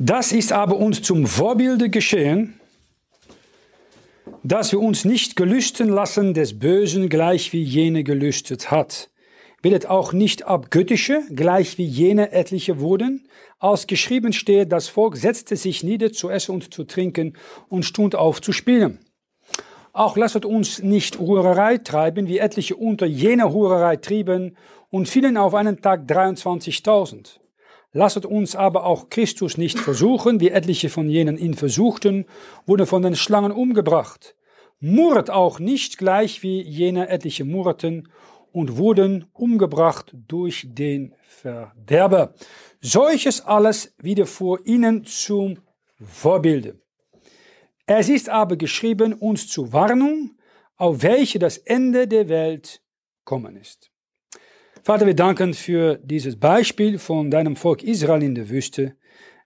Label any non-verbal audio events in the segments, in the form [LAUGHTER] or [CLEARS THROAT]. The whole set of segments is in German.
Das ist aber uns zum Vorbilde geschehen, dass wir uns nicht gelüsten lassen des Bösen, gleich wie jene gelüstet hat. Bildet auch nicht abgöttische, gleich wie jene etliche wurden. Als geschrieben steht, das Volk setzte sich nieder zu essen und zu trinken und stund auf zu spielen. Auch lasset uns nicht Hurerei treiben, wie etliche unter jener Hurerei trieben und fielen auf einen Tag 23.000. Lasset uns aber auch Christus nicht versuchen, wie etliche von jenen ihn versuchten, wurden von den Schlangen umgebracht. Murret auch nicht gleich wie jene etliche murrten und wurden umgebracht durch den Verderber. Solches alles wieder vor ihnen zum Vorbilde. Es ist aber geschrieben uns zur Warnung, auf welche das Ende der Welt kommen ist. Vater, wir danken für dieses Beispiel von deinem Volk Israel in der Wüste,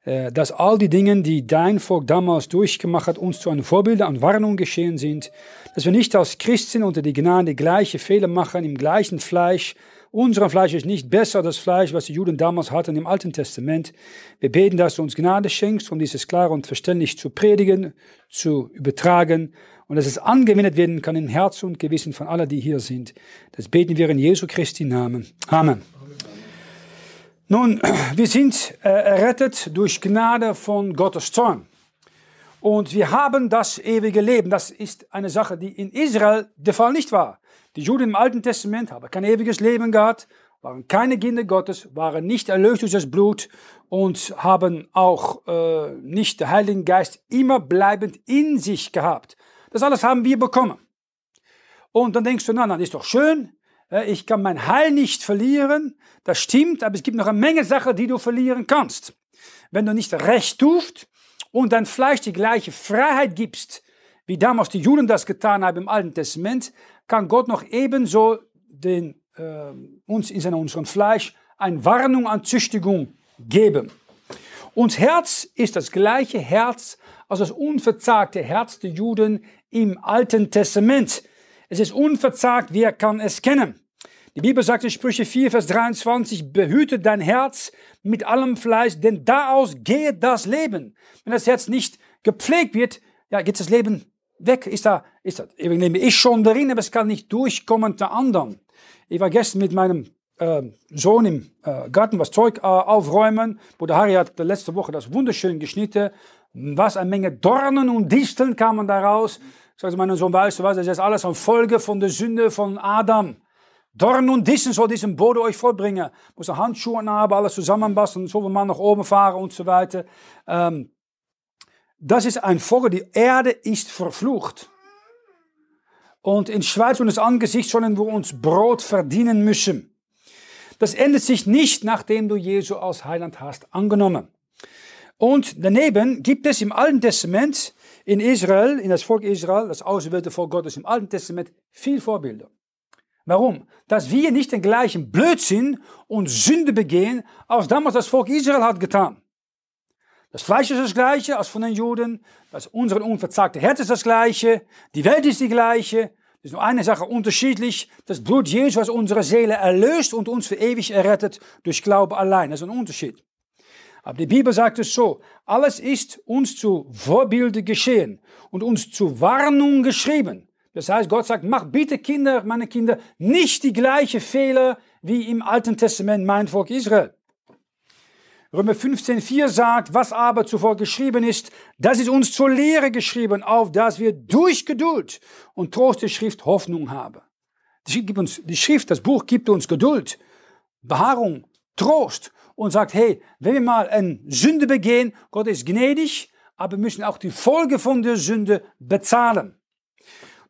äh, dass all die Dinge, die dein Volk damals durchgemacht hat, uns zu einem Vorbild und Warnung geschehen sind, dass wir nicht als Christen unter die Gnade gleiche Fehler machen im gleichen Fleisch. Unser Fleisch ist nicht besser als das Fleisch, was die Juden damals hatten im Alten Testament. Wir beten, dass du uns Gnade schenkst, um dieses klar und verständlich zu predigen, zu übertragen und dass es angewendet werden kann in Herz und Gewissen von allen, die hier sind. Das beten wir in Jesu Christi Namen. Amen. Nun, [CLEARS THROAT] wir sind äh, errettet durch Gnade von Gottes Zorn. Und wir haben das ewige Leben. Das ist eine Sache, die in Israel der Fall nicht war. Die Juden im Alten Testament haben kein ewiges Leben gehabt, waren keine Kinder Gottes, waren nicht erlöst durch das Blut und haben auch äh, nicht den Heiligen Geist immer bleibend in sich gehabt. Das alles haben wir bekommen. Und dann denkst du, na, das ist doch schön. Ich kann mein Heil nicht verlieren. Das stimmt, aber es gibt noch eine Menge Sachen, die du verlieren kannst. Wenn du nicht recht tust und dein Fleisch die gleiche Freiheit gibst, wie damals die Juden das getan haben im Alten Testament, kann Gott noch ebenso den, äh, uns in seinem, unserem Fleisch eine Warnung an Züchtigung geben. Uns Herz ist das gleiche Herz als das unverzagte Herz der Juden im Alten Testament. Es ist unverzagt, wer kann es kennen? Die Bibel sagt in Sprüche 4, Vers 23, behüte dein Herz mit allem Fleiß, denn daraus geht das Leben. Wenn das Herz nicht gepflegt wird, ja, geht das Leben weg. Ist da, ist Leben ist schon darin, aber es kann nicht durchkommen zu anderen. Ich war gestern mit meinem äh, Sohn im äh, Garten was Zeug äh, aufräumen. Bruder Harry hat letzte Woche das wunderschön geschnitten. Was eine Menge Dornen und Disteln kamen daraus. Sagte meinem Sohn, weißt du was, das ist alles eine Folge von der Sünde von Adam. Dornen und Disteln soll diesen Boden euch vorbringen. Muss ein Handschuhe haben, alles zusammenbasteln, so man nach oben fahren und so weiter. Ähm, das ist ein Folge, die Erde ist verflucht. Und in Schweiz und das Angesicht sollen wir uns Brot verdienen müssen. Das endet sich nicht, nachdem du Jesu als Heiland hast angenommen. Und daneben gibt es im Alten Testament in Israel, in das Volk Israel, das auserwählte Volk Gottes im Alten Testament, viel Vorbilder. Warum? Dass wir nicht den gleichen Blödsinn und Sünde begehen, als damals das Volk Israel hat getan. Das Fleisch ist das gleiche als von den Juden, das unsere unverzagte Herz ist das gleiche, die Welt ist die gleiche, es ist nur eine Sache unterschiedlich, das Blut Jesu, was unsere Seele erlöst und uns für ewig errettet durch Glaube allein. Das ist ein Unterschied. Aber die Bibel sagt es so, alles ist uns zu Vorbilde geschehen und uns zu Warnung geschrieben. Das heißt, Gott sagt, mach bitte Kinder, meine Kinder, nicht die gleiche Fehler wie im Alten Testament mein Volk Israel. Römer 15,4 sagt, was aber zuvor geschrieben ist, das ist uns zur Lehre geschrieben, auf dass wir durch Geduld und Trost der Schrift Hoffnung haben. Die Schrift, das Buch gibt uns Geduld, Beharrung, Trost und sagt, hey, wenn wir mal eine Sünde begehen, Gott ist gnädig, aber wir müssen auch die Folge von der Sünde bezahlen.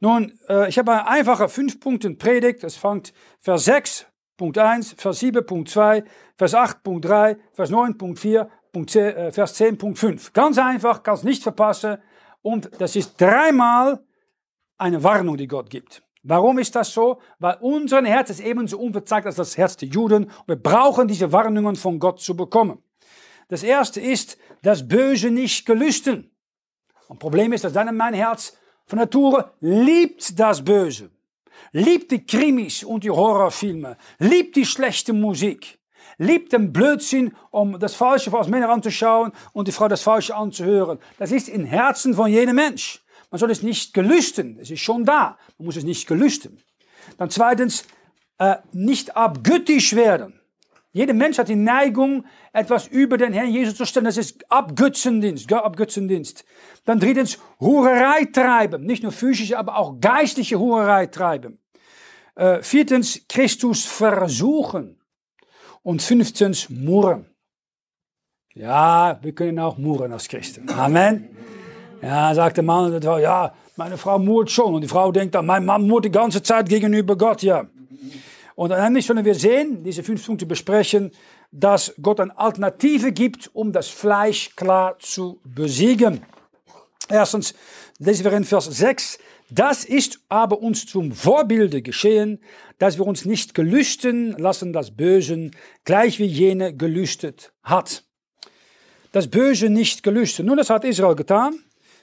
Nun, äh, ich habe eine einfache 5 Punkte Predigt. Das fängt Vers 6, Punkt 1, Vers 7, Punkt 2, Vers 8, Punkt 3, Vers 9, Punkt 4, Punkt 10, äh, Vers 10, Punkt 5. Ganz einfach, kannst nicht verpassen. Und das ist dreimal eine Warnung, die Gott gibt. Warum ist das so? Weil unser Herz ist ebenso unverzagt als das Herz der Juden. Wir brauchen diese Warnungen von Gott zu bekommen. Das erste ist, das Böse nicht gelüsten. Und Problem ist, dass dann mein Herz von Natur liebt das Böse. Liebt die Krimis und die Horrorfilme. Liebt die schlechte Musik. liebt den Blödsinn, um das Falsche aus Männern anzuschauen und die Frau das Falsche anzuhören. Das ist im Herzen von jedem Mensch. Man soll es nicht gelüsten. Es ist schon da. Man muss es nicht gelüsten. Dann zweitens, äh, nicht abgöttisch werden. Jeder Mensch hat die Neigung, etwas über den Herrn Jesus zu stellen. Das ist Abgötzendienst, Abgötzendienst. Dann drittens, Hurerei treiben. Nicht nur physische, aber auch geistliche Hurerei treiben. Äh, viertens, Christus versuchen. Und fünftens, murren. Ja, wir können auch murren als Christen. Amen. Ja, sagt der Mann, ja, meine Frau murrt schon. Und die Frau denkt dann, mein Mann murrt die ganze Zeit gegenüber Gott, ja. Und dann sollen wir sehen, diese fünf Punkte besprechen, dass Gott eine Alternative gibt, um das Fleisch klar zu besiegen. Erstens, lesen wir in Vers 6, das ist aber uns zum Vorbilde geschehen, dass wir uns nicht gelüsten lassen das Bösen, gleich wie jene gelüstet hat. Das Böse nicht gelüstet. Nun, das hat Israel getan.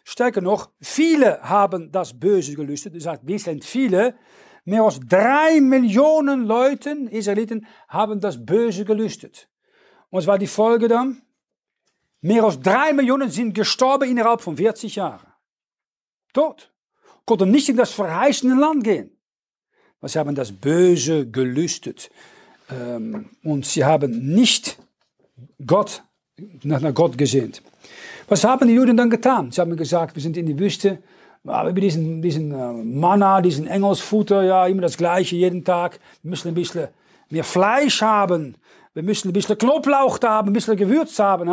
Stärker noch, viele haben das Böse gelüstet. Er sagt, wir sind viele. Mehr als drei Millionen Leute, Israeliten, haben das Böse gelüstet. Und was war die Folge dann? Mehr als drei Millionen sind gestorben innerhalb von 40 Jahren. Tot. Konnten nicht in das verheißene Land gehen. Weil sie haben das Böse gelüstet. Ähm, und sie haben nicht Gott, nach Gott gesehnt. Was haben die Juden dann getan? Sie haben gesagt, wir sind in die Wüste, aber über diesen, diesen äh, Manna, diesen Engelsfutter, ja, immer das Gleiche jeden Tag. Wir müssen ein bisschen mehr Fleisch haben. Wir müssen ein bisschen Knoblauch haben, ein bisschen Gewürz haben.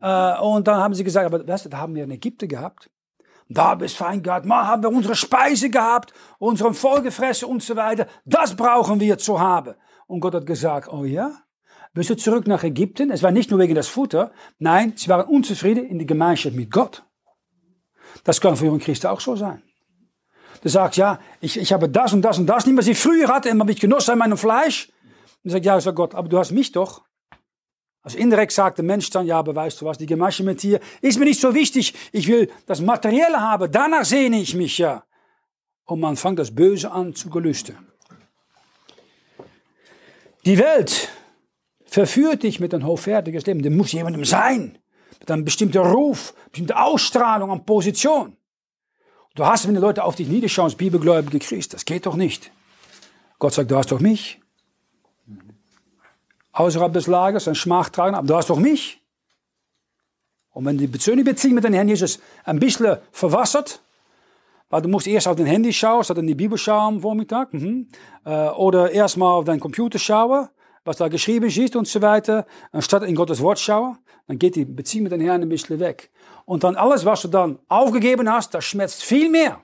Äh, und dann haben sie gesagt, aber weißt du, da haben wir in Ägypten gehabt. Da es fein gehabt. Mal haben wir unsere Speise gehabt, unseren Vollgefressen und so weiter. Das brauchen wir zu haben. Und Gott hat gesagt, oh ja? Bist du zurück nach Ägypten? Es war nicht nur wegen des Futter. Nein, sie waren unzufrieden in die Gemeinschaft mit Gott. Das kann für einen Christen auch so sein. Du sagst, ja, ich, ich habe das und das und das nicht, was ich früher hatte, immer mit Genuss an meinem Fleisch. Und sagt, ja, sagt Gott, aber du hast mich doch. Also indirekt sagt der Mensch dann, ja, aber weißt du was, die Gemeinschaft mit dir ist mir nicht so wichtig. Ich will das Materielle haben, danach sehne ich mich ja. Und man fängt das Böse an zu gelüsten. Die Welt verführt dich mit ein hochwertiges Leben. Da muss jemandem sein mit einem bestimmten Ruf, bestimmte Ausstrahlung und Position. Du hast, wenn die Leute auf dich niederschauen, als bibelgläubige Christ, das geht doch nicht. Gott sagt, du hast doch mich. Außerhalb des Lagers ein Schmach tragen, aber du hast doch mich. Und wenn die persönliche Beziehung mit dem Herrn Jesus ein bisschen verwassert, weil du musst erst auf dein Handy schauen, statt in die Bibel schauen am Vormittag, mhm. äh, oder erstmal auf deinen Computer schauen, was da geschrieben ist und so weiter, anstatt in Gottes Wort schauen, dann geht die Beziehung mit den Herrn ein bisschen weg. Und dann alles, was du dann aufgegeben hast, das schmerzt viel mehr.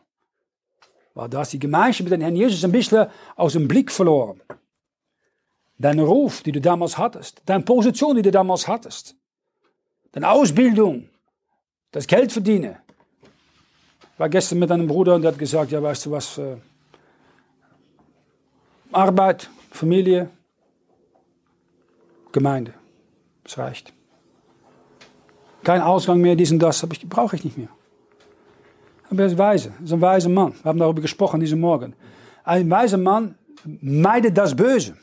Weil du hast die Gemeinschaft mit dem Herrn Jesus ein bisschen aus dem Blick verloren. Deine Ruf, die du damals hattest, deine Position, die du damals hattest, deine Ausbildung, das Geld verdienen. Ich war gestern mit einem Bruder und der hat gesagt, ja weißt du was, äh, Arbeit, Familie, Gemeinde. Das reicht. Kein Ausgang mehr, dies und das, brauche ich nicht mehr. Aber er ist weise, er ist ein weiser Mann. Wir haben darüber gesprochen diesen Morgen. Ein weiser Mann meidet das Böse.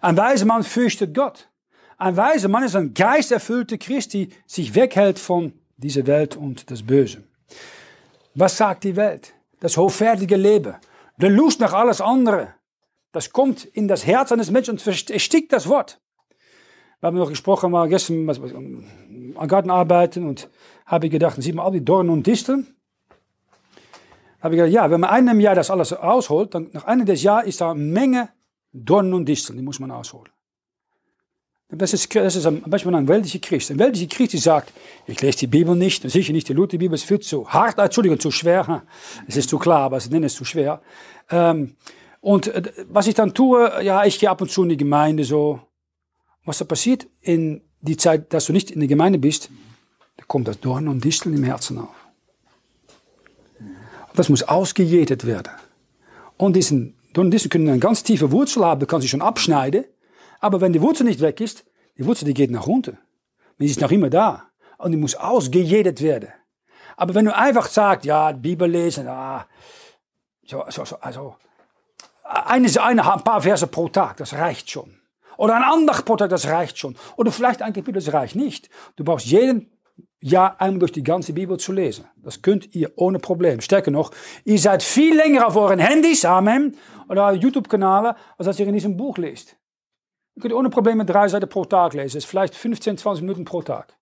Ein weiser Mann fürchtet Gott. Ein weiser Mann ist ein geisterfüllte Christ, die sich weghält von dieser Welt und das Böse. Was sagt die Welt? Das hochwertige Leben. Der Lust nach alles andere. Das kommt in das Herz eines Menschen und erstickt das Wort. Wir haben noch gesprochen, war gestern was, was, am Garten arbeiten und habe ich gedacht, sieht man all die Dornen und Disteln. Habe ich gedacht, ja, wenn man einem Jahr das alles ausholt, dann nach einem des Jahr ist da eine Menge Dornen und Disteln, die muss man ausholen. Das ist, das ist ein Beispiel ein weltlicher Christ. Ein weltlicher Christ, die sagt, ich lese die Bibel nicht, sicher nicht die Lutherbibel, es viel zu hart, Entschuldigung, zu schwer. Es ist zu klar, aber ich nenne es zu schwer. Ähm, und äh, was ich dann tue, ja, ich gehe ab und zu in die Gemeinde so, was da passiert in die Zeit, dass du nicht in der Gemeinde bist, da kommt das Dorn und Disteln im Herzen auf. Und das muss ausgejätet werden. Und diesen Dorn und Disteln können eine ganz tiefe Wurzel haben, kann sie schon abschneiden. Aber wenn die Wurzel nicht weg ist, die Wurzel die geht nach unten. Die ist noch immer da. Und die muss ausgejätet werden. Aber wenn du einfach sagst, ja, Bibel lesen, ah, so, so, so, also, eine, eine, ein paar Verse pro Tag, das reicht schon. Oder ein Andacht pro Tag, das reicht schon. Oder vielleicht ein Kapitel, das reicht nicht. Du brauchst jeden Jahr einmal durch die ganze Bibel zu lesen. Das könnt ihr ohne Problem. Stärker noch, ihr seid viel länger auf euren Handys, Amen, oder YouTube-Kanäle, als dass ihr in diesem Buch lest. Ihr könnt ohne Probleme drei Seiten pro Tag lesen. Das ist vielleicht 15, 20 Minuten pro Tag.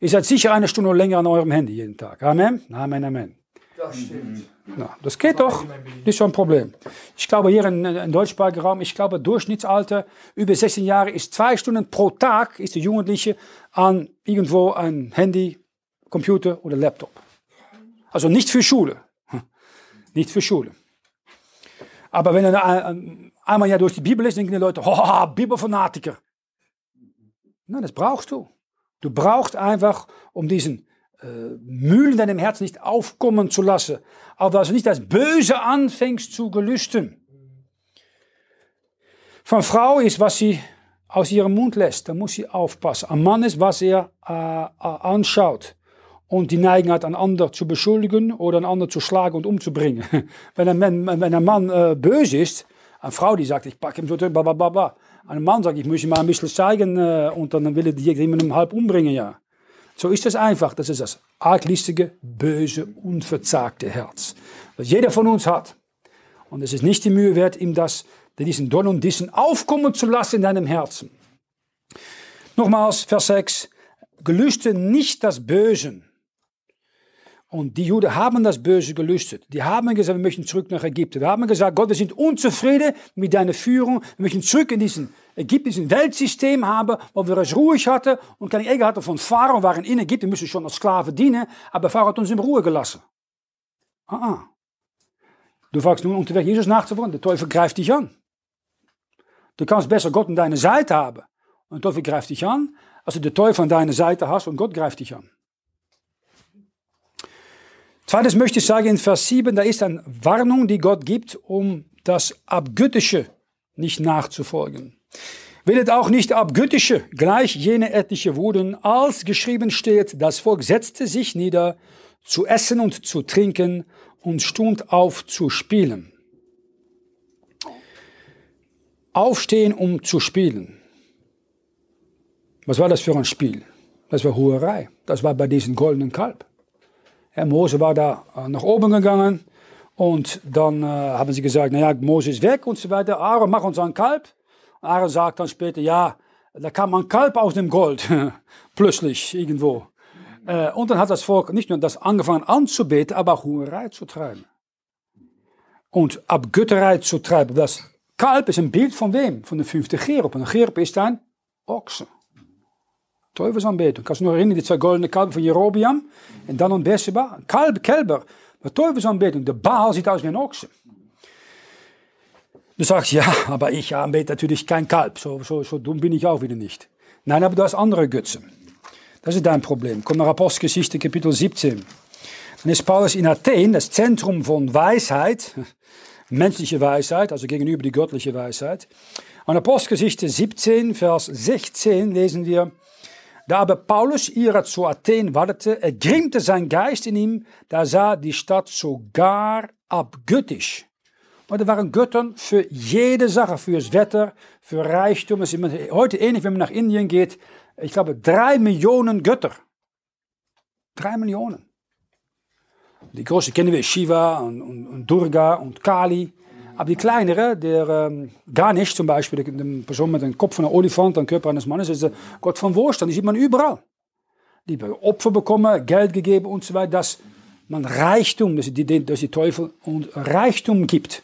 Ihr seid sicher eine Stunde länger an eurem Handy jeden Tag. Amen, Amen, Amen. Das stimmt. Ja, das geht doch. Das ist schon ein Problem. Ich glaube, hier in, in deutschsprachigen Raum, ich glaube, Durchschnittsalter über 16 Jahre ist zwei Stunden pro Tag, ist der Jugendliche an irgendwo ein Handy, Computer oder Laptop. Also nicht für Schule. [LAUGHS] Nicht für Schule. Aber wenn er einmal ja durch die Bibel ist, denken die Leute, oh, Bibelfanatiker. Nein, das brauchst du. Du brauchst einfach, um diesen äh, Mühlen in deinem Herzen nicht aufkommen zu lassen, aber dass du nicht das Böse anfängst zu gelüsten. Von Frau ist, was sie aus ihrem Mund lässt, da muss sie aufpassen. Ein Mann ist, was er äh, äh, anschaut und die Neigung hat, einen anderen zu beschuldigen oder einen anderen zu schlagen und umzubringen. [LAUGHS] wenn, ein Mann, wenn ein Mann äh, böse ist, eine Frau, die sagt, ich packe ihm so, bla bla bla. Ein Mann sagt, ich muss ihm mal ein bisschen zeigen äh, und dann will er jemanden halb umbringen, ja. So ist es einfach. Das ist das arglistige, böse, unverzagte Herz. Was jeder von uns hat. Und es ist nicht die Mühe wert, ihm das, diesen Don und diesen aufkommen zu lassen in deinem Herzen. Nochmals, Vers 6. Gelüste nicht das Bösen, und die Juden haben das Böse gelüstet. Die haben gesagt, wir möchten zurück nach Ägypten. Wir haben gesagt, Gott, wir sind unzufrieden mit deiner Führung. Wir möchten zurück in diesen ägyptischen Weltsystem haben, wo wir es ruhig hatten und keine Ärger hatten von Pharao, waren in Ägypten, müssen schon als Sklaven dienen, aber Pharao hat uns in Ruhe gelassen. Ah, ah. Du fragst nun unterwegs Jesus nachzufolgen, der Teufel greift dich an. Du kannst besser Gott an deiner Seite haben und der Teufel greift dich an, als du den Teufel an deiner Seite hast und Gott greift dich an. Zweites möchte ich sagen in Vers 7, da ist eine Warnung, die Gott gibt, um das Abgöttische nicht nachzufolgen. Willet auch nicht Abgöttische, gleich jene etliche wurden, als geschrieben steht, das Volk setzte sich nieder, zu essen und zu trinken und stund auf zu spielen. Aufstehen, um zu spielen. Was war das für ein Spiel? Das war Huerei. Das war bei diesem goldenen Kalb. Herr Mose war da nach oben gegangen und dann äh, haben sie gesagt, naja, Mose ist weg und so weiter. Aaron, mach uns ein Kalb. Aaron sagt dann später, ja, da kam ein Kalb aus dem Gold, [LAUGHS] plötzlich irgendwo. Äh, und dann hat das Volk nicht nur das angefangen anzubeten, aber auch Hurerei zu treiben. Und Abgötterei zu treiben. Das Kalb ist ein Bild von wem? Von der fünfte Cherub. Und ein Cherub ist ein Ochse. Teufelsanbetung. Kannst du noch erinnern, die zwei goldene Kalben von Jerobiam? Und dann und Beersheba. Kalb, Kälber. Maar Teufelsanbetung. Der Baal sieht aus wie ein Ochse. Du sagst, ja, aber ich anbete natürlich kein Kalb. So, so, so dumm bin ich auch wieder nicht. Nein, aber du hast andere Götzen. Das ist dein Problem. Komm nach Apostelgeschichte, Kapitel 17. Dann ist Paulus in Athen, das Zentrum von Weisheit, [LAUGHS] menschliche Weisheit, also gegenüber die göttliche Weisheit. An Apostelgeschichte 17, Vers 16 lesen wir, da Paulus ihrer zu Athen wartete, ergrimmte sein Geist in ihm, da sah die Stadt sogar abgöttisch. Und da waren Göttern für jede Sache, das Wetter, für Reichtum. Heute ähnlich, wenn man nach Indien geht. Ich glaube, drei Millionen Götter. Drei Millionen. Die große kennen wir, Shiva Durga und Kali. Aber die kleinere, der ähm, Ganesh zum Beispiel, die Person mit dem Kopf von einem Olifant am Körper eines Mannes, ist der Gott von Wohlstand. Die sieht man überall. Die Opfer bekommen, Geld gegeben und so weiter, dass man Reichtum, dass die, dass die Teufel und Reichtum gibt.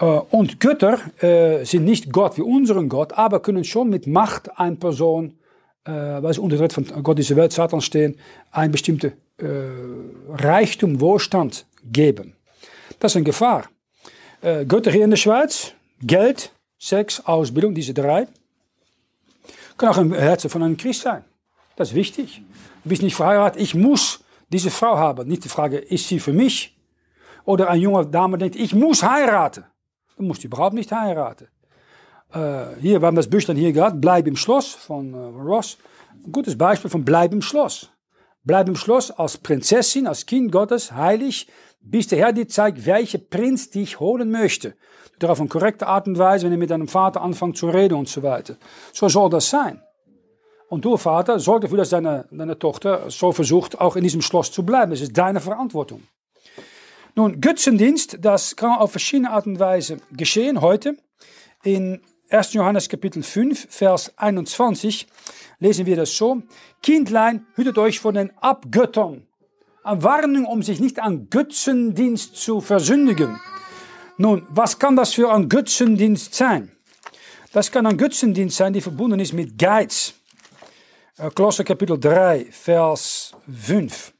Äh, und Götter äh, sind nicht Gott wie unseren Gott, aber können schon mit Macht eine Person, äh, weil sie unter der von Gott dieser Welt, Satan stehen, ein bestimmte äh, Reichtum, Wohlstand geben. Das ist eine Gefahr. Äh, Götter hier in der Schweiz, Geld, Sex, Ausbildung, diese drei. Kann auch ein Herz von einem Christ sein. Das ist wichtig. Du bist nicht verheiratet, ich muss diese Frau haben. Nicht die Frage, ist sie für mich? Oder eine junge Dame denkt, ich muss heiraten. Du musst überhaupt nicht heiraten. Äh, hier, wir haben das Büchlein hier gehabt, Bleib im Schloss von äh, Ross. Ein gutes Beispiel von Bleib im Schloss. Bleib im Schloss als Prinzessin, als Kind Gottes, heilig, bis der Herr dir zeigt, welcher Prinz dich holen möchte. Du auf eine korrekte Art und Weise, wenn du mit deinem Vater anfängt zu reden und so weiter. So soll das sein. Und du, Vater, sorg dafür, dass deine, deine Tochter so versucht, auch in diesem Schloss zu bleiben. Das ist deine Verantwortung. Nun, Götzendienst, das kann auf verschiedene Art und Weise geschehen heute. In 1. Johannes Kapitel 5, Vers 21 lesen wir das so. Kindlein, hütet euch vor den Abgöttern. Warnung, um sich nicht an Götzendienst zu versündigen. Nun, was kann das für ein Götzendienst sein? Das kann ein Götzendienst sein, die verbunden ist mit Geiz. Kolosser äh, Kapitel 3, Vers 5.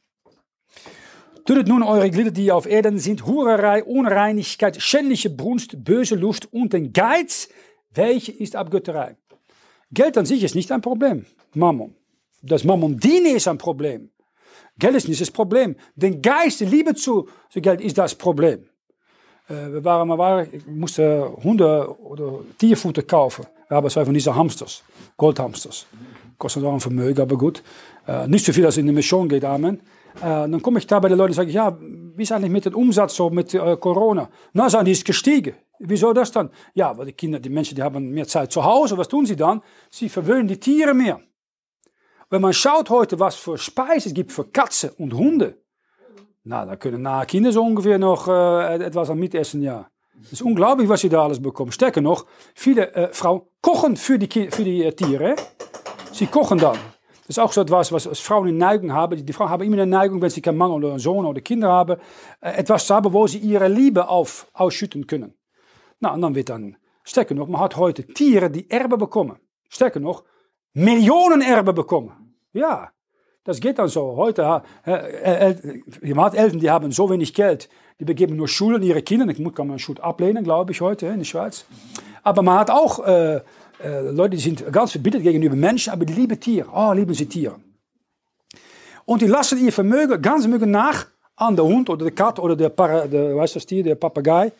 Tötet nun eure Glieder, die auf Erden sind, Hurerei, Unreinigkeit, schändliche Brunst, böse Lust und den Geiz, welche ist Abgötterei. Geld an sich ist nicht ein Problem, Mammon. Das Mammon diene ist ein Problem. Geld ist nicht das Problem. Den Geist, die Liebe zu, zu Geld ist das Problem. Äh, wir waren mal, ich musste Hunde oder Tierfutter kaufen. Wir haben zwei von diesen Hamsters, Goldhamsters. Kostet auch ein Vermögen, aber gut. Äh, nicht so viel, dass in die Mission geht, Amen. Äh, dann komme ich da bei den Leuten und sage, ja, wie ist eigentlich mit dem Umsatz so mit äh, Corona? Na, sagen die ist gestiegen. Wieso das dann? Ja, weil die Kinder, die Menschen, die haben mehr Zeit zu Hause. Was tun sie dann? Sie verwöhnen die Tiere mehr. Wenn man schaut heute, was für Speise es gibt für Katzen und Hunde, na, da können nahe Kinder so ungefähr noch äh, etwas am Mitessen, ja. Das ist unglaublich, was sie da alles bekommen. Stärker noch, viele äh, Frauen kochen für die, für die äh, Tiere. Sie kochen dann. Das ist auch so etwas, was Frauen in Neigung haben. Die Frauen haben immer eine Neigung, wenn sie keinen Mann oder einen Sohn oder Kinder haben, äh, etwas zu haben, wo sie ihre Liebe auf, ausschütten können. Na, und dann wird dann, stärker noch, man hat heute Tiere, die Erbe bekommen. Stärker noch, Millionen Erbe bekommen. Ja, das geht dann so. Heute, äh, äh, hat Eltern, die haben so wenig Geld, die begeben nur Schulen ihre Kinder. Ich kann man Schule ablehnen, glaube ich, heute in der Schweiz. Aber man hat auch äh, äh, Leute, die sind ganz verbittert gegenüber Menschen, aber die lieben Tiere. Oh, lieben sie Tiere. Und die lassen ihr Vermögen, ganz Vermögen nach an der Hund oder der Kat oder der, Para, der, weißt das Tier, der Papagei.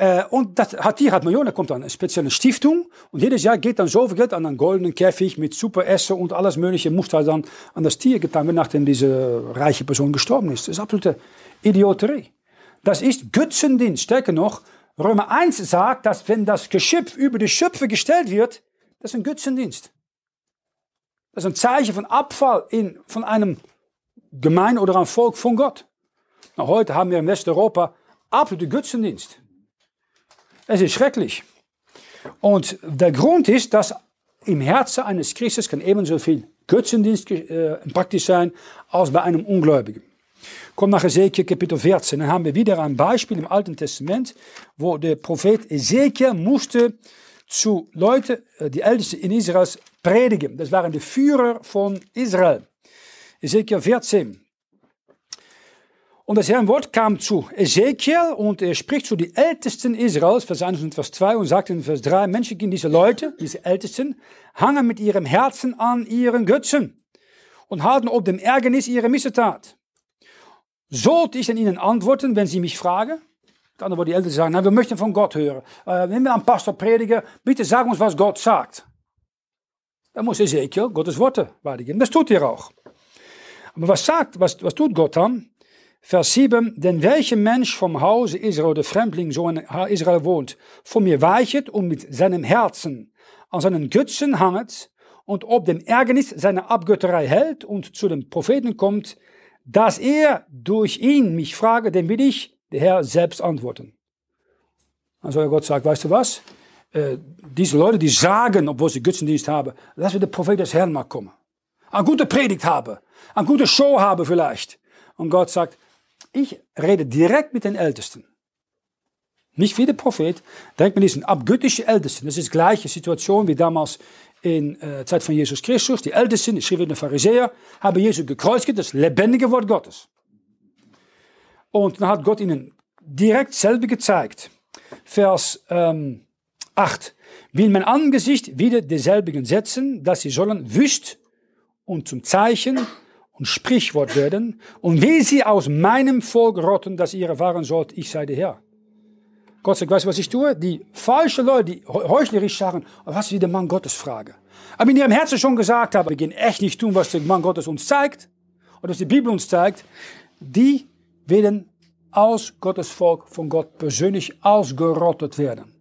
Äh, und das hat Tier hat Millionen, da kommt dann eine spezielle Stiftung und jedes Jahr geht dann so viel Geld an einen goldenen Käfig mit super Essen und alles Mögliche, muss halt dann an das Tier getan werden, nachdem diese reiche Person gestorben ist. Das ist absolute Idioterie. Das ist Götzendienst, stärker noch, Römer 1 sagt, dass wenn das Geschöpf über die Schöpfe gestellt wird, das ist ein Götzendienst. Das ist ein Zeichen von Abfall in, von einem Gemeinde oder einem Volk von Gott. Na, heute haben wir in Westeuropa absolute Götzendienst. Es ist schrecklich. Und der Grund ist, dass im Herzen eines Christus kann ebenso viel Götzendienst äh, praktisch sein als bei einem Ungläubigen. Komm nach Ezekiel Kapitel 14, dann haben wir wieder ein Beispiel im Alten Testament, wo der Prophet Ezekiel musste zu Leuten, äh, die Ältesten in Israel, predigen. Das waren die Führer von Israel. Ezekiel 14. Und das Herrn Wort kam zu Ezekiel und er spricht zu den Ältesten Israels, Vers 1 und Vers 2 und sagt in Vers 3, Menschen, diese Leute, diese Ältesten, hangen mit ihrem Herzen an ihren Götzen und halten ob dem Ärgernis ihre Missetat. Sollte ich denn Ihnen antworten, wenn Sie mich fragen? Dann wo die Eltern sagen, na, wir möchten von Gott hören. Äh, wenn wir einen Pastor predigen, bitte sag uns, was Gott sagt. Dann muss Ezekiel Gottes Worte weitergeben. Das tut er auch. Aber was sagt, was, was tut Gott dann? Vers 7, denn welcher Mensch vom Hause Israel oder Fremdling so in Israel wohnt, von mir weichet und mit seinem Herzen an seinen Götzen hanget und ob dem Ärgernis seiner Abgötterei hält und zu den Propheten kommt, dass er durch ihn mich frage, dann will ich, der Herr, selbst antworten. Also Gott sagt, weißt du was? Äh, diese Leute, die sagen, obwohl sie Götzendienst haben, lass wir der Prophet des Herrn mal kommen. Eine gute Predigt haben, eine gute Show haben vielleicht. Und Gott sagt, ich rede direkt mit den Ältesten. Nicht wie der Prophet, direkt mit diesen abgöttischen Ältesten. Das ist die gleiche Situation wie damals in äh, Zeit von Jesus Christus, die Ältesten, die Schrift der Pharisäer, haben Jesus gekreuzigt, das lebendige Wort Gottes. Und dann hat Gott ihnen direkt selber gezeigt. Vers ähm, 8. Will mein Angesicht wieder derselbigen setzen, dass sie sollen wüst und zum Zeichen und Sprichwort werden und will sie aus meinem Volk rotten, dass ihr erfahren sollt, ich sei der Herr. Gott sagt, weißt du, was ich tue? Die falschen Leute, die heuchlerisch sagen, was ist der Mann Gottes frage. Aber in ihrem Herzen schon gesagt haben, wir gehen echt nicht tun, was der Mann Gottes uns zeigt, oder was die Bibel uns zeigt, die werden als Gottes Volk von Gott persönlich ausgerottet werden.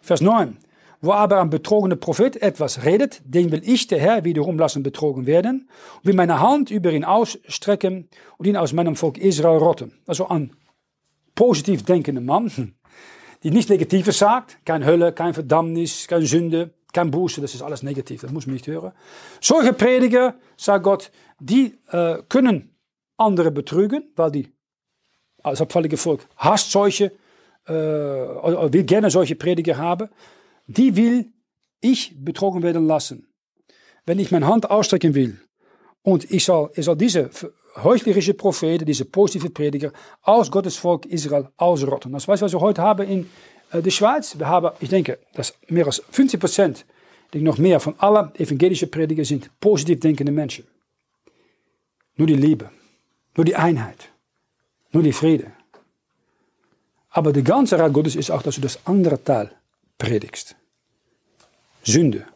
Vers 9. Wo aber ein betrogener Prophet etwas redet, den will ich, der Herr, wiederum lassen betrogen werden, und will meine Hand über ihn ausstrecken und ihn aus meinem Volk Israel rotten. Also ein positiv denkender Mann, die nichts Negatives sagt, kein Hölle, kein Verdammnis, kein Sünde, kein Buße, das ist alles negativ, das muss man nicht hören. Solche Prediger, sagt Gott, die äh, können andere betrügen, weil die als abfällige Volk hasst solche, äh, will gerne solche Prediger haben die will ich betrogen werden lassen. Wenn ich meine Hand ausstrecken will und ich soll, ich soll diese heuchlerische Propheten, diese positive Prediger aus Gottes Volk Israel ausrotten. Das was wir heute haben in äh, der Schweiz. Wir haben, ich denke, dass mehr als 50 Prozent, noch mehr von allen evangelischen Prediger sind positiv denkende Menschen. Nur die Liebe, nur die Einheit, nur die Friede. Aber der ganze Rat Gottes ist auch, dass du das andere Teil predigst. Sünde,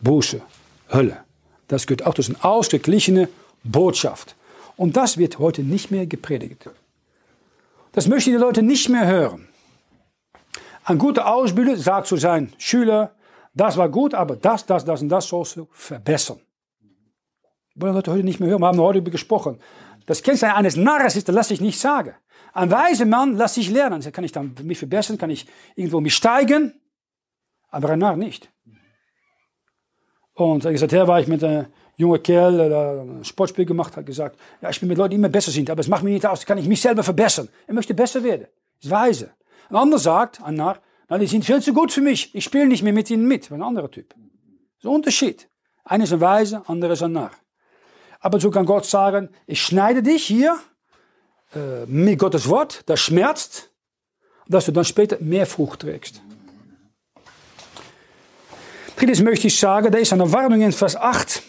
Buße, Hölle. Das gehört auch zu einer ausgeglichene Botschaft. Und das wird heute nicht mehr gepredigt. Das möchten die Leute nicht mehr hören. Ein guter Ausbilder sagt zu seinen Schülern, das war gut, aber das, das, das und das sollst du verbessern. Wollen Leute heute nicht mehr hören. Wir haben heute darüber gesprochen. Das Kennzeichen eines Narres ist, das lasse ich nicht sagen. Ein weiser Mann lässt sich lernen. Kann ich dann mich verbessern? Kann ich irgendwo mich steigen? Aber Narr nicht. Und er gesagt, her war ich mit einem jungen Kerl, der ein Sportspiel gemacht hat, gesagt, ja, ich bin mit Leuten, die immer besser sind, aber es macht mir nicht aus, kann ich mich selber verbessern. Er möchte besser werden. Ist weise. Ein anderer sagt, Narr, na, die sind viel zu gut für mich, ich spiele nicht mehr mit ihnen mit. Ein anderer Typ. Das ist ein Unterschied. Einer ist ein Weise, andere ist ein Narr. Aber so kann Gott sagen, ich schneide dich hier äh, mit Gottes Wort, das schmerzt, dass du dann später mehr Frucht trägst. Drittens möchte ich sagen, da ist eine Warnung in Vers 8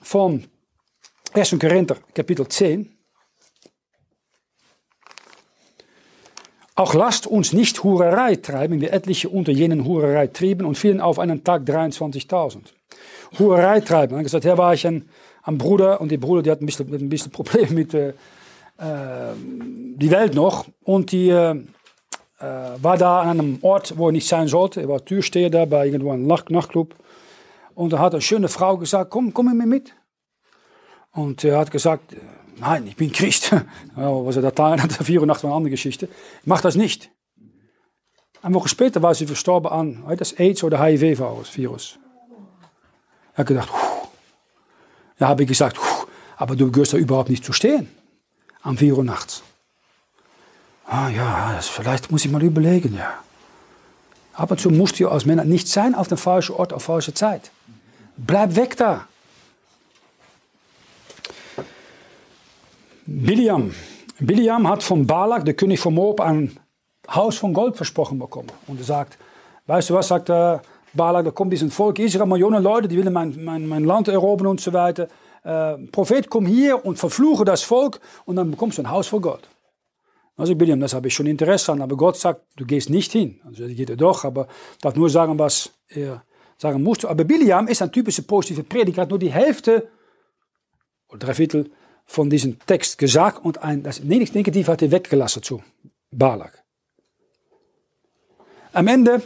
von 1. Korinther, Kapitel 10. Auch lasst uns nicht Hurerei treiben, wie etliche unter jenen Hurerei trieben und fielen auf einen Tag 23.000. Hurerei treiben. Hat gesagt, hier war ich ein, ein Bruder und die Bruder, die hat ein bisschen, ein bisschen Problem mit äh, die Welt noch und die äh, äh, war da an einem Ort, wo er nicht sein sollte. Er war Türsteher da bei irgendwo einem Nachtclub. Und da hat eine schöne Frau gesagt, komm, komm mit mir mit. Und er hat gesagt, nein, ich bin Christ. [LAUGHS] was er da getan [LAUGHS] hat, 84 war eine andere Geschichte. Ich mach das nicht. Eine Woche später war sie verstorben an das AIDS oder HIV-Virus. Er hat gedacht, Puh. da habe ich gesagt, Puh, aber du gehörst da überhaupt nicht zu stehen. Am 4 Uhr nachts. Ah ja, das, vielleicht muss ich mal überlegen, ja. Ab und zu musst du als Männer nicht sein auf dem falschen Ort, auf falsche Zeit. Bleib weg da. Biliam. Biliam hat von Balak, der König von Moab, ein Haus von Gold versprochen bekommen. Und er sagt, weißt du was, sagt er, Balak, da kommt diesen Volk Israel, Millionen Leute, die willen mein, mein, mein Land erobern und so weiter. Äh, Prophet, komm hier und verfluche das Volk und dann bekommst du ein Haus von Gold. Also William, das habe ich schon Interesse an, aber Gott sagt, du gehst nicht hin. Also geht er doch, aber darf nur sagen, was er sagen muss. Aber Biliam ist ein typischer positive Prediger, hat nur die Hälfte oder drei Viertel von diesem Text gesagt und ein, das Negativ hat er weggelassen zu Balak. Am Ende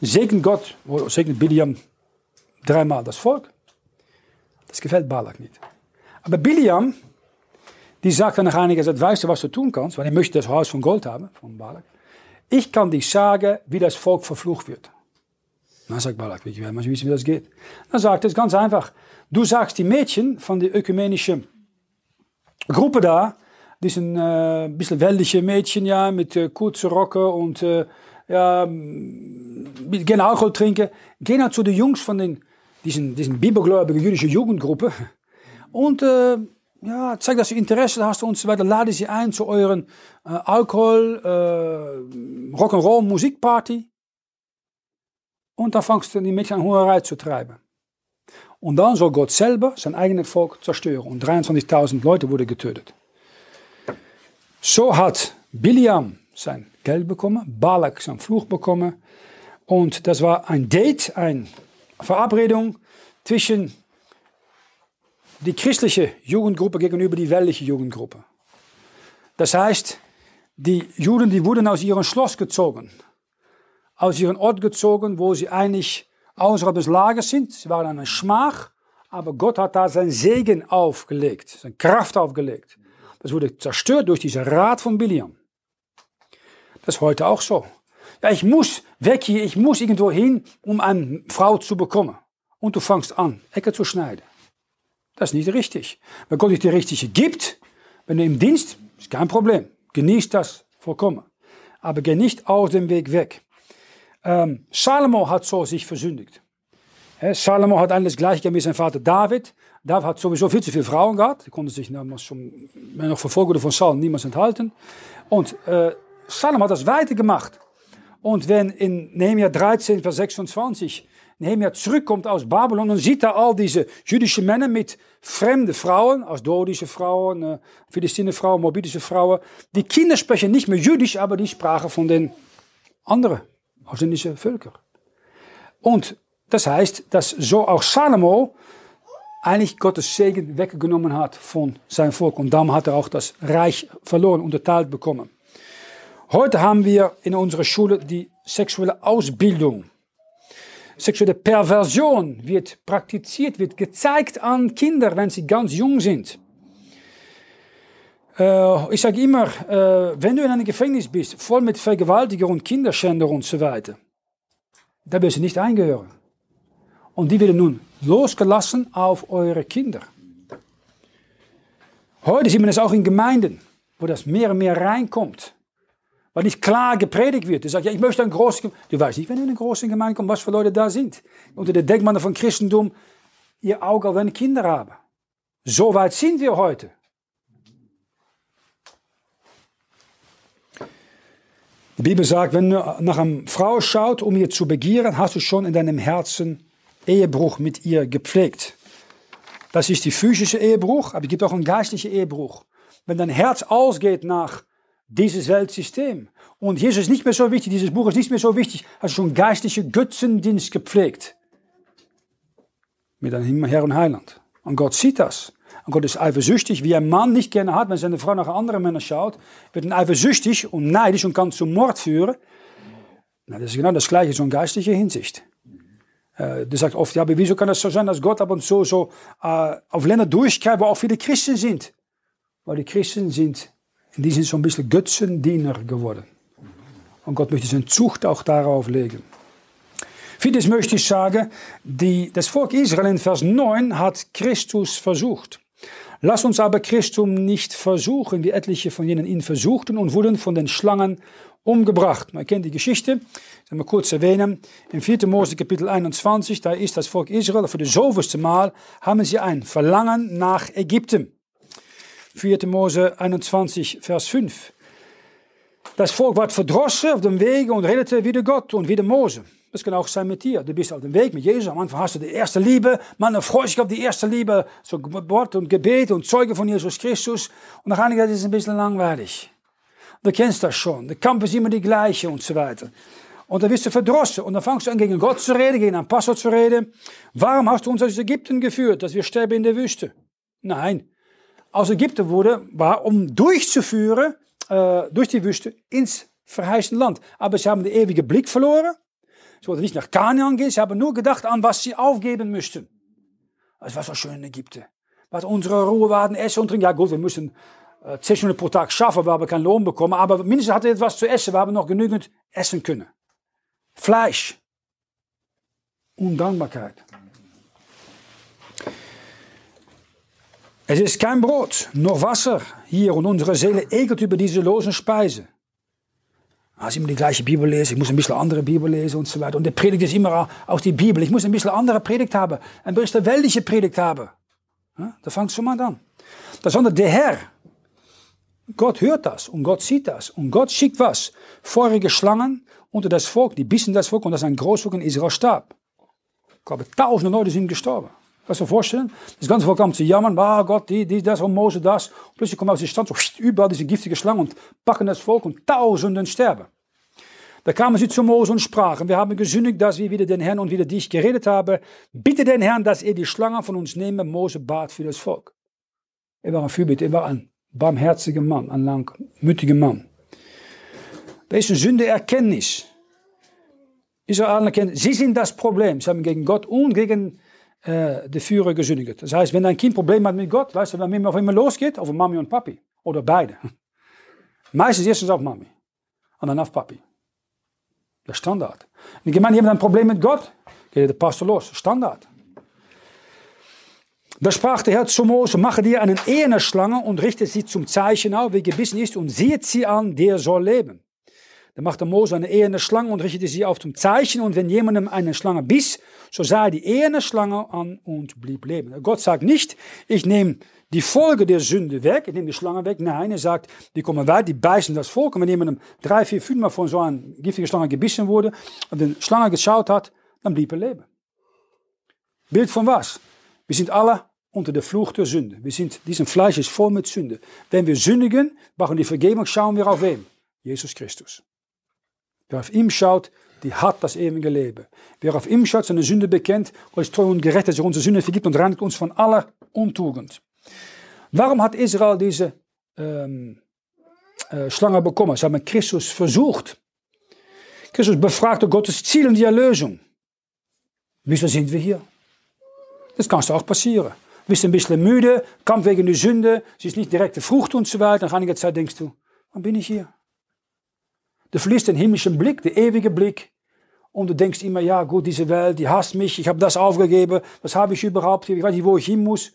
segnet Gott, segnet Biliam dreimal das Volk. Das gefällt Balak nicht. Aber Biliam die sagt dann einiger Zeit, weißt du, was du tun kannst? Weil er möchte das Haus von Gold haben, von Balak. Ich kann dir sagen, wie das Volk verflucht wird. Dann sagt Balak, weet je wel, wissen, wie das geht. Dann sagt es ganz einfach. Du sagst die Mädchen von der ökumenischen Gruppe da, die sind äh, ein bisschen weltliche Mädchen, ja, mit äh, kurzen Rocken und äh, ja, gerne Alkohol trinken. Geh dann zu den Jungs von den, diesen, diesen bibelgläubigen jüdischen Jugendgruppe und äh, ja, zeig, dass du Interesse hast und so weiter. Lade sie ein zu euren äh, Alkohol, äh, Rock'n'Roll, Musikparty. Und dann fangst du die Mädchen an Hurerei zu treiben. Und dann soll Gott selber sein eigenes Volk zerstören. Und 23.000 Leute wurden getötet. So hat Biliam sein Geld bekommen, Balak sein Fluch bekommen. Und das war ein Date, eine Verabredung zwischen die christliche Jugendgruppe gegenüber die weltliche Jugendgruppe. Das heißt, Die Juden, die wurden aus ihrem Schloss gezogen, aus ihrem Ort gezogen, wo sie eigentlich außerhalb des Lagers sind. Sie waren eine Schmach, aber Gott hat da seinen Segen aufgelegt, seine Kraft aufgelegt. Das wurde zerstört durch diesen Rat von Biliam. Das ist heute auch so. Ja, ich muss weg hier, ich muss irgendwo hin, um eine Frau zu bekommen. Und du fängst an, Ecke zu schneiden. Das ist nicht richtig. Wenn Gott dich die richtige gibt, wenn du im Dienst, ist kein Problem. Genieß das vollkommen. Aber geh nicht aus dem Weg weg. Ähm, Salomo hat so sich versündigt. He, Salomo hat eigentlich das gleiche wie sein Vater David. David hat sowieso viel zu viele Frauen gehabt. Die konnte sich damals schon, noch verfolgt von Saul, niemals enthalten. Und äh, Salomo hat das weitergemacht. Und wenn in Nehemiah 13, Vers 26 Nehemiah zurückkommt aus Babylon und sieht da all diese jüdischen Männer mit fremden Frauen, asdodische Frauen, äh, philistine Frauen, moabitische Frauen. Die Kinder sprechen nicht mehr jüdisch, aber die Sprache von den anderen ausländischen Völkern. Und das heißt, dass so auch Salomo eigentlich Gottes Segen weggenommen hat von seinem Volk. Und darum hat er auch das Reich verloren, unterteilt bekommen. Heute haben wir in unserer Schule die sexuelle Ausbildung. Sexuelle Perversion wird praktiziert, wird gezeigt an Kinder, wenn sie ganz jung sind. Äh, ich sage immer, äh, wenn du in einem Gefängnis bist, voll mit Vergewaltiger und Kinderschänder und so weiter, da wirst du nicht eingehören. Und die werden nun losgelassen auf eure Kinder. Heute sieht man es auch in Gemeinden, wo das mehr und mehr reinkommt. Weil nicht klar gepredigt wird. Du sagst, ja, ich möchte ein großes Du weißt nicht, wenn du in eine große Gemeinde kommst, was für Leute da sind. Unter der Denkmann von Christentum, ihr Auge, wenn Kinder haben. So weit sind wir heute. Die Bibel sagt, wenn du nach einer Frau schaut, um ihr zu begieren, hast du schon in deinem Herzen Ehebruch mit ihr gepflegt. Das ist die physische Ehebruch, aber es gibt auch einen geistlichen Ehebruch. Wenn dein Herz ausgeht nach dieses Weltsystem und Jesus ist nicht mehr so wichtig, dieses Buch ist nicht mehr so wichtig, hast du schon geistliche Götzendienst gepflegt. Mit deinem Herr und Heiland. Und Gott sieht das. Und Gott ist eifersüchtig, wie ein Mann nicht gerne hat, wenn seine Frau nach anderen Männern schaut, wird er eifersüchtig und neidisch und kann zum Mord führen. Na, das ist genau das Gleiche, so eine geistliche Hinsicht. Äh, du sagst oft, ja, aber wieso kann das so sein, dass Gott ab und zu so äh, auf Länder durchgreift, wo auch viele Christen sind? Weil die Christen sind in diesem so ein bisschen Götzendiener geworden. Und Gott möchte seine Zucht auch darauf legen. Vieles möchte ich sagen, die, das Volk Israel in Vers 9 hat Christus versucht. Lass uns aber Christum nicht versuchen, wie etliche von jenen ihn versuchten und wurden von den Schlangen umgebracht. Man kennt die Geschichte, ich mal kurz erwähnen. Im 4. Mose Kapitel 21, da ist das Volk Israel für das zoveelste Mal, haben sie ein Verlangen nach Ägypten. 4. Mose 21, Vers 5. Das Volk war verdrossen auf dem Weg und redete wieder Gott und wieder Mose. Das kann auch sein mit dir. Du bist auf dem Weg mit Jesus. Am Anfang hast du die erste Liebe. Man freut sich auf die erste Liebe. So Wort und Gebet und Zeuge von Jesus Christus. Und nach einiger Zeit ist es ein bisschen langweilig. Du kennst das schon. Der Kampf ist immer die gleiche und so weiter. Und dann wirst du verdrossen. Und dann fangst du an, gegen Gott zu reden, gegen einen Pastor zu reden. Warum hast du uns aus Ägypten geführt, dass wir sterben in der Wüste? Nein. Aus Ägypten wurde, war, um durchzuführen, äh, durch die Wüste ins verheißene Land. Aber sie haben den ewigen Blick verloren. Sie wollten nicht nach Kanaan gehen, sie haben nur gedacht an, was sie aufgeben müssten. Es war so schön in Ägypten. Was unsere Ruhe waren, Essen und Trinken. Ja gut, wir müssen äh, 10 Stunden pro Tag schaffen, wir haben keinen Lohn bekommen, aber mindestens hatten wir etwas zu essen, wir haben noch genügend essen können. Fleisch. Undankbarkeit. Es ist kein Brot, noch Wasser hier und unsere Seele ekelt über diese losen Speise. Als ich immer die gleiche Bibel lese, ich muss ein bisschen andere Bibel lesen und so weiter. Und der Predigt ist immer aus die Bibel. Ich muss ein bisschen andere Predigt haben. Ein bisschen weltliche Predigt haben. Ja, da es schon mal an. Das andere, der Herr, Gott hört das und Gott sieht das. Und Gott schickt was? Vorige Schlangen unter das Volk, die bissen das Volk und das ein Großvolk in Israel starb. Ich glaube, tausende Leute sind gestorben. Kannst du dir vorstellen? Das ganze Volk kam zu jammern, ah Gott, die, die, das und Mose das. Und plötzlich kommen aus dem Stand so überall diese giftige Schlangen und packen das Volk und tausenden sterben. Da kamen sie zu Mose und sprachen, wir haben gesündigt, dass wir wieder den Herrn und wieder dich geredet haben. Bitte den Herrn, dass er die Schlange von uns nehme. Mose bat für das Volk. Er war ein Fürbitte, er war ein barmherziger Mann, ein langmütiger Mann. Da ist eine Sündeerkenntnis. Israel erkennt, sie sind das Problem. Sie haben gegen Gott und gegen äh, die Führer gesündigt. Das heißt, wenn ein Kind Problem hat mit Gott, weißt du, wenn auf immer losgeht? Auf Mami und Papi. Oder beide. [LAUGHS] Meistens erstens auf Mami. Und dann auf Papi. Der Standard. In der Gemeinde haben ein Problem mit Gott, geht der Pastor los. Standard. Da sprach der Herr zu Mose, mache dir einen eherne Schlange und richte sie zum Zeichen auf, wie gebissen ist, und sieht sie an, der soll leben. Da machte Mose eine eherne Schlange und richtete sie auf zum Zeichen. Und wenn jemandem eine Schlange biss, so sah er die eherne Schlange an und blieb leben. Gott sagt nicht, ich nehme die Folge der Sünde weg, ich nehme die Schlange weg. Nein, er sagt, die kommen weit, die beißen das Volk. Und wenn jemandem drei, vier, fünf Mal von so einer giftigen Schlange gebissen wurde und die Schlange geschaut hat, dann blieb er leben. Bild von was? Wir sind alle unter der Fluch der Sünde. Wir sind, diesen Fleisch ist voll mit Sünde. Wenn wir sündigen, brauchen die Vergebung, schauen wir auf wen? Jesus Christus. Wer auf ihm schaut, die hat das ewige Leben. Wer auf ihm schaut, seine Sünde bekennt, ist treu und gerecht, dass er unsere Sünde vergibt und reinigt uns von aller Untugend. Warum hat Israel diese ähm, äh, Schlange bekommen? Sie haben Christus versucht. Christus befragte Gottes Ziel und die Erlösung. Wieso sind wir hier? Das kann auch passieren. Du bist ein bisschen müde, Kampf wegen der Sünde, sie ist nicht direkte Frucht und so weiter. Nach einiger Zeit denkst du, wann bin ich hier? Du verlierst den himmlischen Blick, den ewigen Blick. Und du denkst immer, ja gut, diese Welt, die hasst mich, ich habe das aufgegeben, was habe ich überhaupt, ich weiß nicht, wo ich hin muss.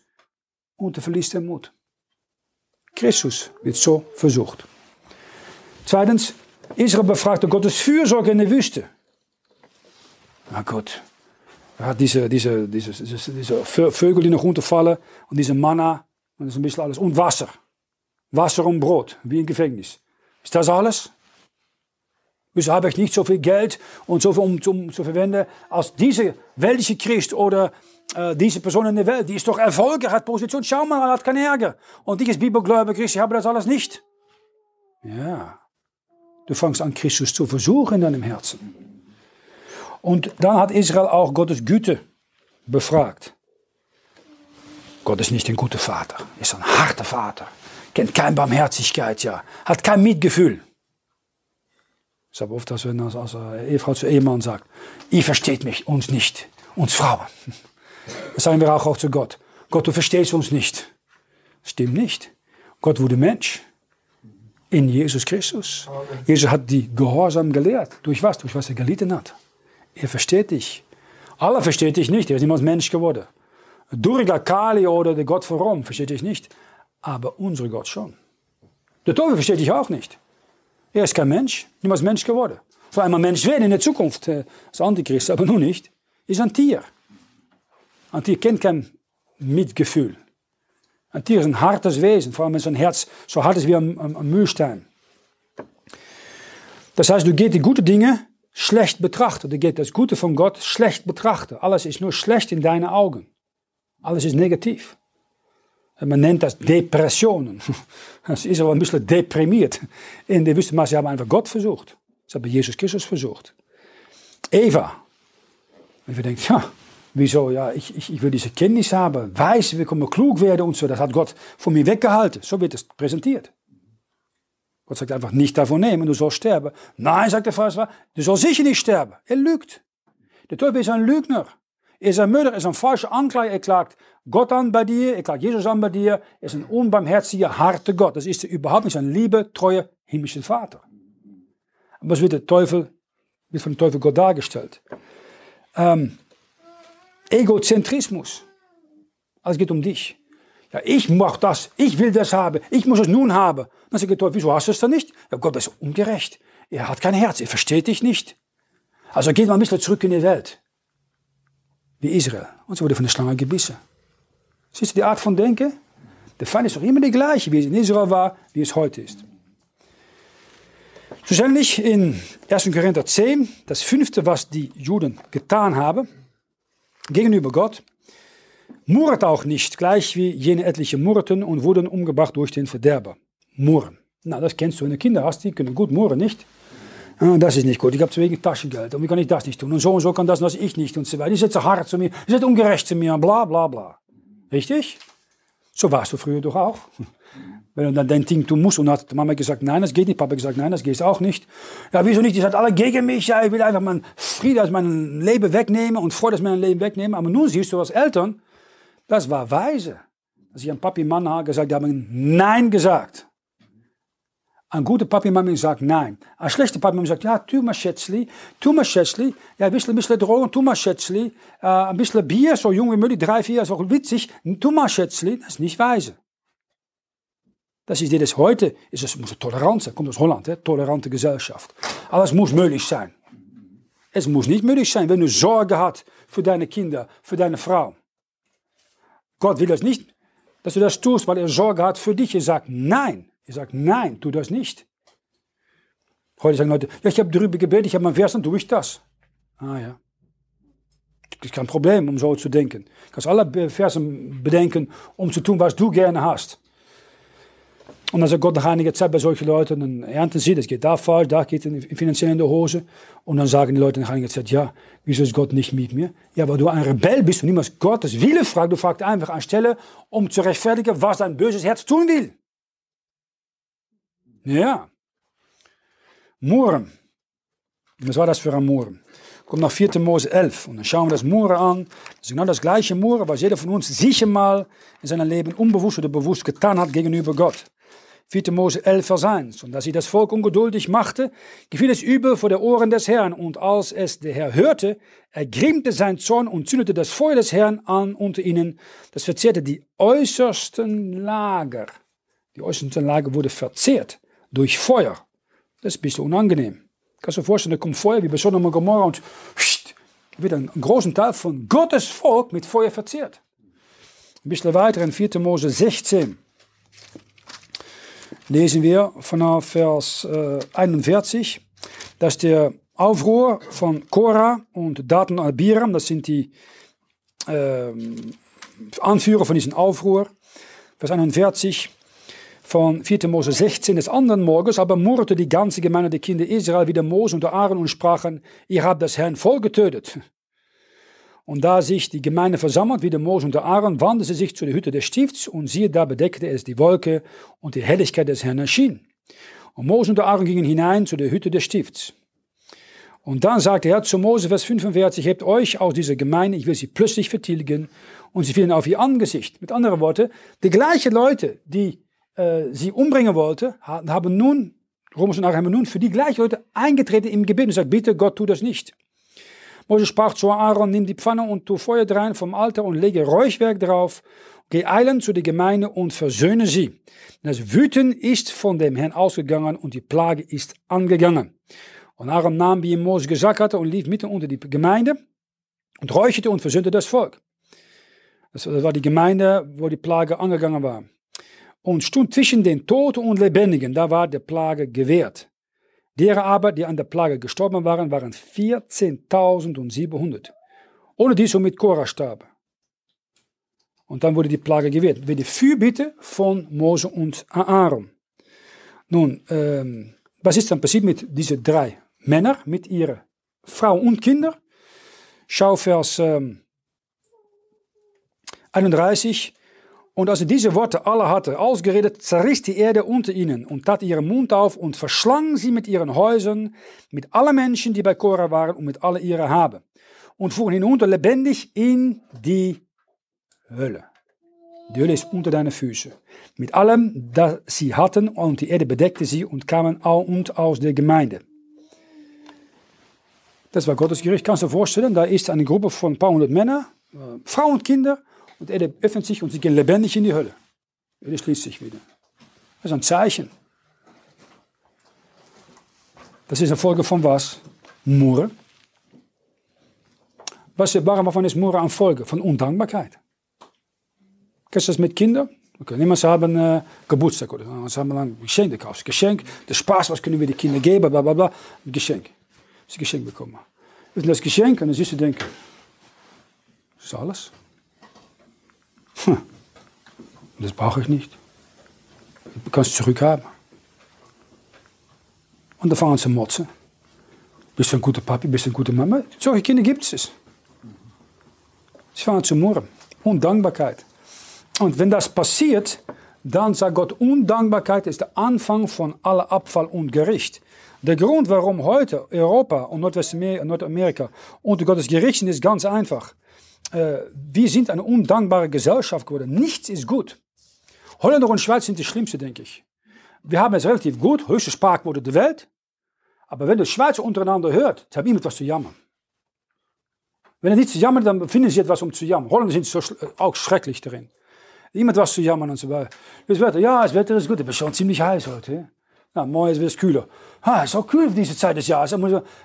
Und du verlierst den Mut. Christus wird so versucht. Zweitens, Israel befragte Gottes Fürsorge in der Wüste. Na gut, er hat diese, diese, diese, diese, diese Vögel, die noch runterfallen und diese Manna und das ist ein bisschen alles. Und Wasser. Wasser und Brot, wie im Gefängnis. Ist das alles? Wieso habe ich nicht so viel Geld und so viel um, um zu verwenden als diese weltliche Christ oder äh, diese Person in der Welt? Die ist doch erfolgreich, hat Position. Schau mal, hat keinen Ärger. Und ich als Bibelgläubiger Christ, ich habe das alles nicht. Ja. Du fängst an, Christus zu versuchen in deinem Herzen. Und dann hat Israel auch Gottes Güte befragt. Gott ist nicht ein guter Vater, ist ein harter Vater, kennt keine Barmherzigkeit, ja, hat kein Mitgefühl. Ich habe oft, dass wenn als, als Ehefrau zu Ehemann sagt, ihr versteht mich, uns nicht, uns Frauen. Das [LAUGHS] sagen wir auch, auch zu Gott. Gott, du verstehst uns nicht. Das stimmt nicht. Gott wurde Mensch in Jesus Christus. Jesus hat die Gehorsam gelehrt. Durch was? Durch was er gelitten hat. Er versteht dich. Allah versteht dich nicht. Er ist niemals Mensch geworden. Durga Kali oder der Gott von Rom versteht dich nicht. Aber unser Gott schon. Der Teufel versteht dich auch nicht. Er ist kein Mensch, niemals Mensch geworden. Vor einmal Mensch werden in der Zukunft äh, als Antichrist, aber nun nicht. Ist ein Tier. Ein Tier kennt kein Mitgefühl. Ein Tier ist ein hartes Wesen, vor allem wenn sein Herz so hart ist wie ein, ein, ein Mühlstein. Das heißt, du geht die guten Dinge schlecht betrachten. Du geht das Gute von Gott schlecht betrachten. Alles ist nur schlecht in deinen Augen. Alles ist negativ. Man nennt das Depressionen. [LAUGHS] Das ist aber ein bisschen deprimiert. In der Wüste, sie haben einfach Gott versucht. Sie haben Jesus Christus versucht. Eva. Und wir denken, ja, wieso? Ja, ich, ich, ich will diese Kenntnis haben, weiß, wir können klug werden und so. Das hat Gott von mir weggehalten. So wird es präsentiert. Gott sagt einfach, nicht davon nehmen, du sollst sterben. Nein, sagt der Vater, du sollst sicher nicht sterben. Er lügt. Der Teufel ist ein Lügner. Er ist ein Mörder, er ist ein falscher Anklage. Er klagt Gott an bei dir, er klagt Jesus an bei dir. Er ist ein unbarmherziger, harter Gott. Das ist er überhaupt nicht ein liebe, treuer, himmlischer Vater. Aber es wird der Teufel, wird von dem Teufel Gott dargestellt. Ähm, Egozentrismus. Alles geht um dich. Ja, ich mache das, ich will das haben, ich muss es nun haben. Dann sagt der Teufel, wieso hast du es dann nicht? Ja, Gott ist ungerecht. Er hat kein Herz, er versteht dich nicht. Also geht mal ein bisschen zurück in die Welt wie Israel. Und sie wurde von der Schlange gebissen. Siehst du die Art von Denken? Der Feind ist doch immer die gleiche, wie es in Israel war, wie es heute ist. Schlussendlich in 1. Korinther 10, das fünfte, was die Juden getan haben, gegenüber Gott, murrt auch nicht, gleich wie jene etliche murrten und wurden umgebracht durch den Verderber. Murren. Na, das kennst du, wenn du Kinder hast, die können gut murren, nicht? Ah, das ist nicht gut, ich habe zu wenig Taschengeld und wie kann ich das nicht tun und so und so kann das und das ich nicht und so weiter. Die sind zu hart zu mir, die sind ungerecht zu mir, bla bla bla. Richtig? So warst du früher doch auch. Wenn du dann dein Ding tun musst und hat Mama gesagt, nein, das geht nicht, Papa gesagt, nein, das geht auch nicht. Ja, wieso nicht? Die sind alle gegen mich, ja, ich will einfach mein Friede aus meinem Leben wegnehmen und Freude aus meinem Leben wegnehmen. Aber nun siehst du als Eltern, das war weise. Als ich an Papi und Mama gesagt, die haben Nein gesagt. Ein guter Papi Mama sagt Nein. Ein schlechter Papi Mama sagt, ja, tu mal Schätzli, tu mal Schätzli, ja, ein bisschen, bisschen Drogen, tu mal Schätzli, äh, ein bisschen Bier, so jung wie möglich, drei, vier, ist auch witzig, tu mal Schätzli, das ist nicht weise. Das ist das heute, ist es muss Toleranz sein, kommt aus Holland, hè? tolerante Gesellschaft. Aber es muss möglich sein. Es muss nicht möglich sein, wenn du Sorge hast für deine Kinder, für deine Frau. Gott will das nicht, dass du das tust, weil er Sorge hat für dich. Er sagt nein. Er sagt, nein, tu das nicht. Heute sagen Leute, ja, ich habe darüber gebetet, ich habe mein Vers, dann tue ich das. Ah ja. Das ist kein Problem, um so zu denken. Du kannst alle Versen bedenken, um zu tun, was du gerne hast. Und dann sagt Gott nach einiger Zeit bei solchen Leuten, dann ernten sie, das geht da falsch, da geht es finanziell in die Hose. Und dann sagen die Leute nach einiger Zeit, ja, wieso ist Gott nicht mit mir? Ja, weil du ein Rebell bist und niemals Gottes Wille fragt. Du fragst einfach anstelle, um zu rechtfertigen, was dein böses Herz tun will. Ja. Moeren. Was war das für ein Moeren? Kommt nach 4. Mose 11 und dann schauen wir das Moeren an. Das ist genau das gleiche Moeren, was jeder von uns sicher mal in seinem Leben unbewusst oder bewusst getan hat gegenüber Gott. 4. Mose 11, Vers 1. Und dass sie das Volk ungeduldig machte, gefiel es übel vor den Ohren des Herrn. Und als es der Herr hörte, ergrimmte sein Zorn und zündete das Feuer des Herrn an unter ihnen. Das verzehrte die äußersten Lager. Die äußersten Lager wurde verzehrt durch Feuer. Das ist ein bisschen unangenehm. Kannst du dir vorstellen, da kommt Feuer wie bei Sodom und Gomorra und wird ein, ein großen Teil von Gottes Volk mit Feuer verzehrt. Ein bisschen weiter in 4. Mose 16 lesen wir von Vers äh, 41, dass der Aufruhr von Korah und Daten Abiram, das sind die äh, Anführer von diesem Aufruhr, Vers 41, von 4. Mose 16 des anderen Morgens, aber murrte die ganze Gemeinde der Kinder Israel wieder Mose und Aaron und sprachen, ihr habt das Herrn voll getötet. Und da sich die Gemeinde versammelt, wie der Mose und der Aaron, wandte sie sich zu der Hütte des Stifts und siehe, da bedeckte es die Wolke und die Helligkeit des Herrn erschien. Und Mose und der Aaron gingen hinein zu der Hütte des Stifts. Und dann sagte er zu Mose, Vers 45, hebt euch aus dieser Gemeinde, ich will sie plötzlich vertilgen. Und sie fielen auf ihr Angesicht. Mit anderen Worten, die gleichen Leute, die äh, sie umbringen wollte, haben nun, Romers und haben nun für die gleichen Leute eingetreten im Gebet und sagt, bitte Gott, tu das nicht. Mose sprach zu Aaron, nimm die Pfanne und tu Feuer drein vom Altar und lege Räuchwerk drauf, geh eilend zu der Gemeinde und versöhne sie. Das Wüten ist von dem Herrn ausgegangen und die Plage ist angegangen. Und Aaron nahm, wie ihm Mose gesagt hatte, und lief mitten unter die Gemeinde und räucherte und versöhnte das Volk. Das war die Gemeinde, wo die Plage angegangen war und stund zwischen den Toten und Lebendigen, da war der Plage gewährt. Deren aber, die an der Plage gestorben waren, waren 14.700. Ohne die so mit Korah starben. Und dann wurde die Plage gewährt. Mit der Fürbitte von Mose und Aaron. Nun, ähm, was ist dann passiert mit diesen drei Männern, mit ihren Frau und Kindern? Schau Vers ähm, 31. Und als er diese Worte alle hatte ausgeredet, zerriss die Erde unter ihnen und tat ihren Mund auf und verschlang sie mit ihren Häusern, mit allen Menschen, die bei Korah waren und mit alle ihre Habe. Und fuhren hinunter lebendig in die Hölle. Die Hölle ist unter deine Füße. Mit allem, das sie hatten, und die Erde bedeckte sie und kamen und aus der Gemeinde. Das war Gottes Gericht. Kannst du dir vorstellen, da ist eine Gruppe von ein paar hundert Männern, äh, Frauen und Kinder, und er öffnet sich und sie gehen lebendig in die Hölle. Hölle schließt sich wieder. Das ist ein Zeichen. Das ist eine Folge von was? Murren. Was, warum ist Murren eine Folge? Von Undankbarkeit. Kennst du das mit Kindern? Okay, sie haben äh, Geburtstag oder sie haben ein Geschenk gekauft. Geschenk, der Spaß, was können wir den Kindern geben, bla bla bla. Geschenk. Sie Geschenk bekommen. Und das Geschenk, und dann siehst du denken, das ist alles. Hm. Das brauche ich nicht. Du kannst zurückhaben. Und dann fangen sie an motzen. Bist du ein guter Papi, bist du eine gute Mama? Solche Kinder gibt es. Sie fangen zu murren. Undankbarkeit. Und wenn das passiert, dann sagt Gott, Undankbarkeit ist der Anfang von aller Abfall und Gericht. Der Grund, warum heute Europa und Nordamerika unter Gottes Gericht sind, ist ganz einfach. Äh, wir sind eine undankbare Gesellschaft geworden. Nichts ist gut. Holländer und Schweiz sind die schlimmste, denke ich. Wir haben es relativ gut, höchste Sprachquote der Welt. Aber wenn die Schweizer untereinander hört, haben immer etwas zu jammern. Wenn er nichts zu jammern, dann finden sie etwas um zu jammern. Holländer sind so, auch schrecklich darin. Iemand was zu jammern und so weiter. Das Wetter, ja, das Wetter ist gut, ist schon ziemlich heiß heute. Ja, morgen ist es kühler. Ah, es ist auch kühl diese Zeit des Jahres.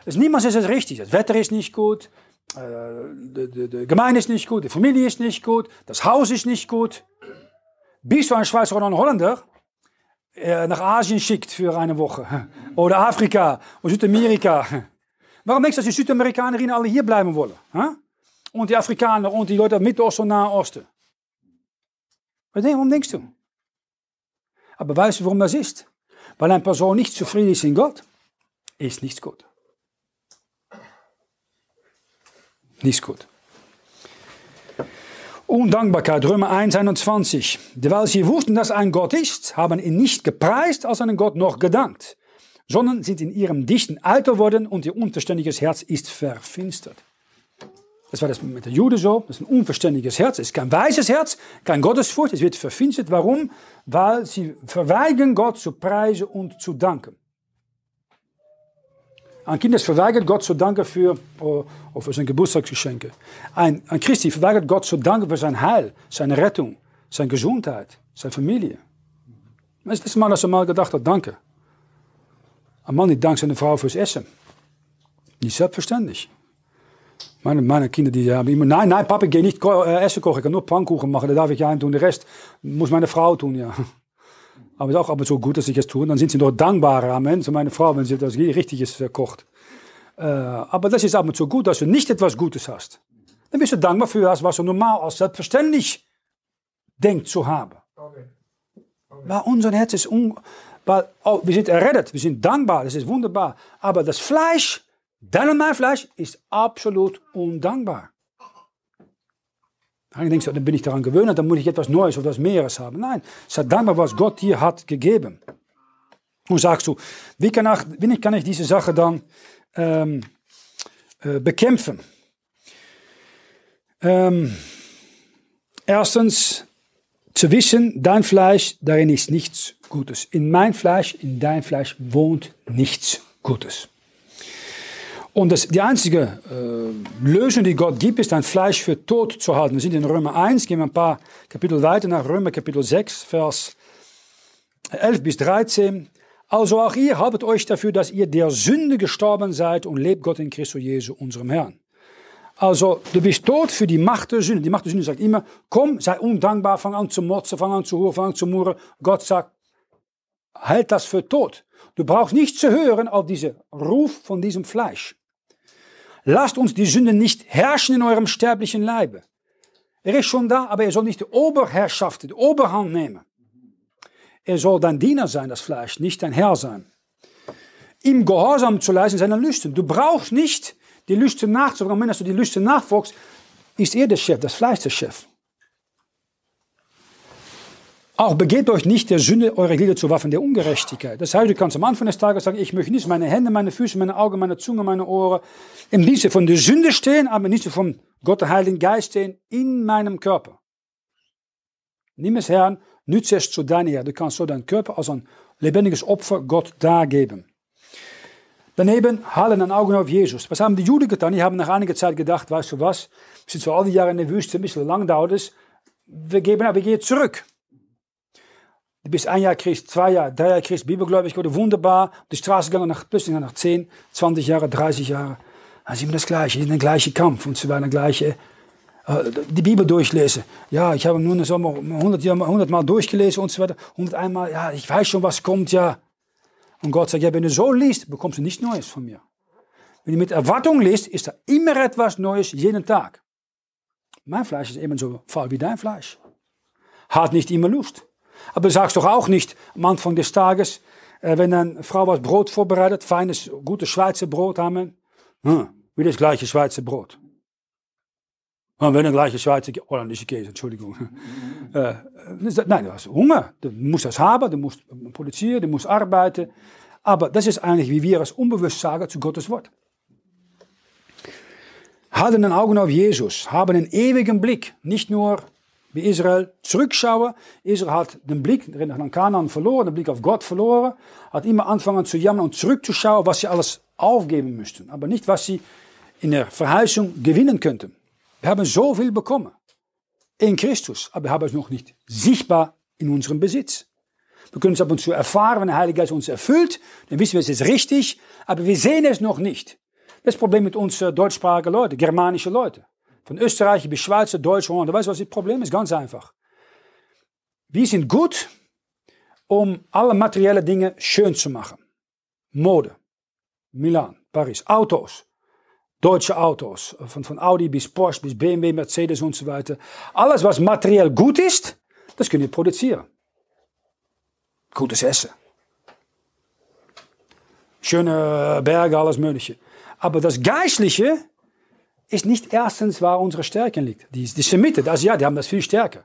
Es, niemals ist es richtig. Das Wetter ist nicht gut, äh, die, die, die Gemeinde ist nicht gut, die Familie ist nicht gut, das Haus ist nicht gut. Bist du ein Schweizer oder ein Holländer, äh, nach Asien schickt für eine Woche. [LAUGHS] Oder Afrika oder Südamerika. [LAUGHS] Warum denkst du, dass die Südamerikanerinnen alle hier bleiben wollen? Und die Afrikaner und die Leute im Mittelosten und Nahen Osten. Warum denkst du? Aber weißt du, warum das ist? Weil eine Person nicht zufrieden ist in Gott, ist nichts gut. Nichts gut. Undankbarkeit, Römer 1, 21. Weil sie wussten, dass ein Gott ist, haben ihn nicht gepreist als einen Gott noch gedankt, sondern sind in ihrem dichten Alter worden und ihr unverständiges Herz ist verfinstert. Das war das mit der Jude so. Das ist ein unverständiges Herz. Es ist kein weises Herz, kein Gottesfurcht. Es wird verfinstert. Warum? Weil sie verweigern, Gott zu preisen und zu danken. Ein Kind, verweigert, Gott zu danken für, oh, für sein Geburtstagsgeschenke. Ein, ein Christ, verweigert, Gott zu danken für sein Heil, seine Rettung, seine Gesundheit, seine Familie. Das ist das Mal, dass er mal gedacht hat, danke. Ein Mann, die dankt seine Frau fürs Essen. Nicht selbstverständlich. Meine, meine Kinder die haben immer, nein, nein, Papa, ich gehe nicht äh, Essen kochen, ich kann nur Pannkuchen machen, da darf ich ja tun, den Rest muss meine Frau tun, ja. Aber es ist auch ab und zu gut, dass ich es tue. Dann sind sie noch dankbarer am Ende, meine Frau, wenn sie etwas Richtiges äh, kocht. Äh, aber das ist ab und zu gut, dass du nicht etwas Gutes hast. Dann bist du dankbar für das, was du normal als selbstverständlich denkt zu haben. Okay. Okay. Weil unser Herz ist un... Weil, oh, wir sind errettet, wir sind dankbar, das ist wunderbar. Aber das Fleisch Dein und mein Fleisch ist absolut undankbar. Dann denkst du, dann bin ich daran gewöhnt, dann muss ich etwas Neues oder etwas Mehres haben. Nein, sei dankbar, was Gott dir hat gegeben. Und sagst du, wie kann ich, wie kann ich diese Sache dann ähm, äh, bekämpfen? Ähm, erstens, zu wissen, dein Fleisch, darin ist nichts Gutes. In mein Fleisch, in dein Fleisch wohnt nichts Gutes. Und das, die einzige äh, Lösung, die Gott gibt, ist ein Fleisch für tot zu halten. Wir sind in Römer 1, gehen wir ein paar Kapitel weiter nach Römer Kapitel 6, Vers 11 bis 13. Also auch ihr haltet euch dafür, dass ihr der Sünde gestorben seid und lebt Gott in Christus Jesu, unserem Herrn. Also, du bist tot für die Macht der Sünde. Die Macht der Sünde sagt immer, komm, sei undankbar, fang an zu motzen, fang an zu huren, fang an zu murren. Gott sagt, halt das für tot. Du brauchst nicht zu hören auf diesen Ruf von diesem Fleisch. Lasst uns die Sünde nicht herrschen in eurem sterblichen Leibe. Er ist schon da, aber er soll nicht die Oberherrschaft, die Oberhand nehmen. Er soll dein Diener sein, das Fleisch, nicht dein Herr sein. Ihm Gehorsam zu leisten, seine Lüsten. Du brauchst nicht die Lüsten nachzufolgen. Wenn du die Lüsten nachfolgst, ist er der Chef, das Fleisch der Chef. Auch begebt euch nicht der Sünde eure Glieder zu Waffen der Ungerechtigkeit. Das heißt, du kannst am Anfang des Tages sagen, ich möchte nicht meine Hände, meine Füße, meine Augen, meine Zunge, meine Ohren im Dienste von der Sünde stehen, aber nicht von Gott, der Heiligen Geist stehen in meinem Körper. Nimm es Herrn, nütze es zu deiner Ehre. Du kannst so deinen Körper als ein lebendiges Opfer Gott dargeben. Daneben halten ein Augen auf Jesus. Was haben die Juden getan? Die haben nach einiger Zeit gedacht, weißt du was, sind zwar all die Jahre in der Wüste, ein bisschen lang dauert es, wir geben, aber wir gehen zurück. Du bist ein Jahr Christ, zwei Jahre, drei Jahre Christ, bibelgläubig wurde wunderbar, auf die Straße gegangen, nach, plötzlich nach 10, 20 Jahre, 30 Jahre, ist immer das Gleiche, der gleiche Kampf und so weiter, der gleiche, äh, die Bibel durchlesen. Ja, ich habe eine Sommer 100, 100 Mal durchgelesen und so weiter, 101 Mal, ja, ich weiß schon, was kommt, ja. Und Gott sagt, ja, wenn du so liest, bekommst du nichts Neues von mir. Wenn du mit Erwartung liest, ist da immer etwas Neues, jeden Tag. Mein Fleisch ist ebenso faul wie dein Fleisch. Hat nicht immer Lust. Aber du sagst doch auch nicht am Anfang des Tages, äh, wenn eine Frau was Brot vorbereitet, feines, gutes Schweizer Brot haben, hm, wie das gleiche Schweizer Brot. Und wenn der gleiche Schweizer, holländische Käse, Entschuldigung. Äh, nein, du hast Hunger, du musst das haben, du musst produzieren, du musst arbeiten. Aber das ist eigentlich, wie wir es unbewusst sagen, zu Gottes Wort. Halten den Augen auf Jesus, haben einen ewigen Blick, nicht nur wie Israel zurückschauen. Israel hat den Blick nach Kanaan verloren, den Blick auf Gott verloren, hat immer angefangen zu jammern und zurückzuschauen, was sie alles aufgeben müssten, aber nicht, was sie in der Verheißung gewinnen könnten. Wir haben so viel bekommen in Christus, aber wir haben es noch nicht sichtbar in unserem Besitz. Wir können es ab und zu erfahren, wenn der Heilige Geist uns erfüllt, dann wissen wir, es ist richtig, aber wir sehen es noch nicht. Das Problem mit uns äh, deutschsprachigen Leuten, germanische Leute. Von Österreich bis Schweiz, Deutsch, Holland. Weißt du, was das Problem ist? Ganz einfach. Wir sind gut, um alle materielle Dinge schön zu machen. Mode, Milan, Paris, Autos, deutsche Autos, von, von Audi bis Porsche bis BMW, Mercedes und so weiter. Alles, was materiell gut ist, das können wir produzieren. Gutes Essen. Schöne Berge, alles Mögliche. Aber das Geistliche ist nicht erstens, waar unsere Stärke liegt. Die, die Semiten, das, ja, die haben das viel stärker.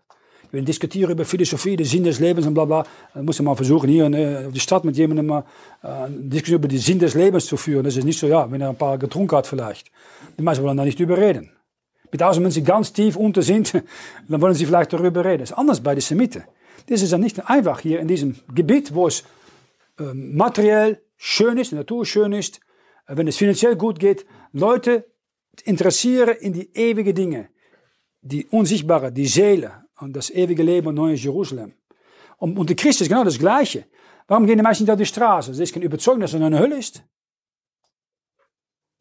Wir diskutieren über Philosophie, den Sinn des Lebens und bla bla. Dann muss man versuchen, hier in, auf die Stadt mit jemandem mal äh, eine Diskussion über den Sinn des Lebens zu führen. Das ist nicht so, ja, wenn er ein paar getrunken hat vielleicht. Die meisten wollen da nicht über reden. Mit außer wenn sie ganz tief unter sind, [LAUGHS] dann wollen sie vielleicht darüber reden. Das ist anders bei den Semiten. Das ist ja nicht einfach hier in diesem Gebiet, wo es äh, materiell schön ist, die Natur schön ist, wenn es finanziell gut geht, Leute interessieren in die ewigen Dinge, die unsichtbare, die Seele und das ewige Leben und neues Jerusalem. Und, und der Christ ist genau das Gleiche. Warum gehen die meisten nicht auf die Straße? Sie ist kein Überzeugung, dass er eine Hölle ist.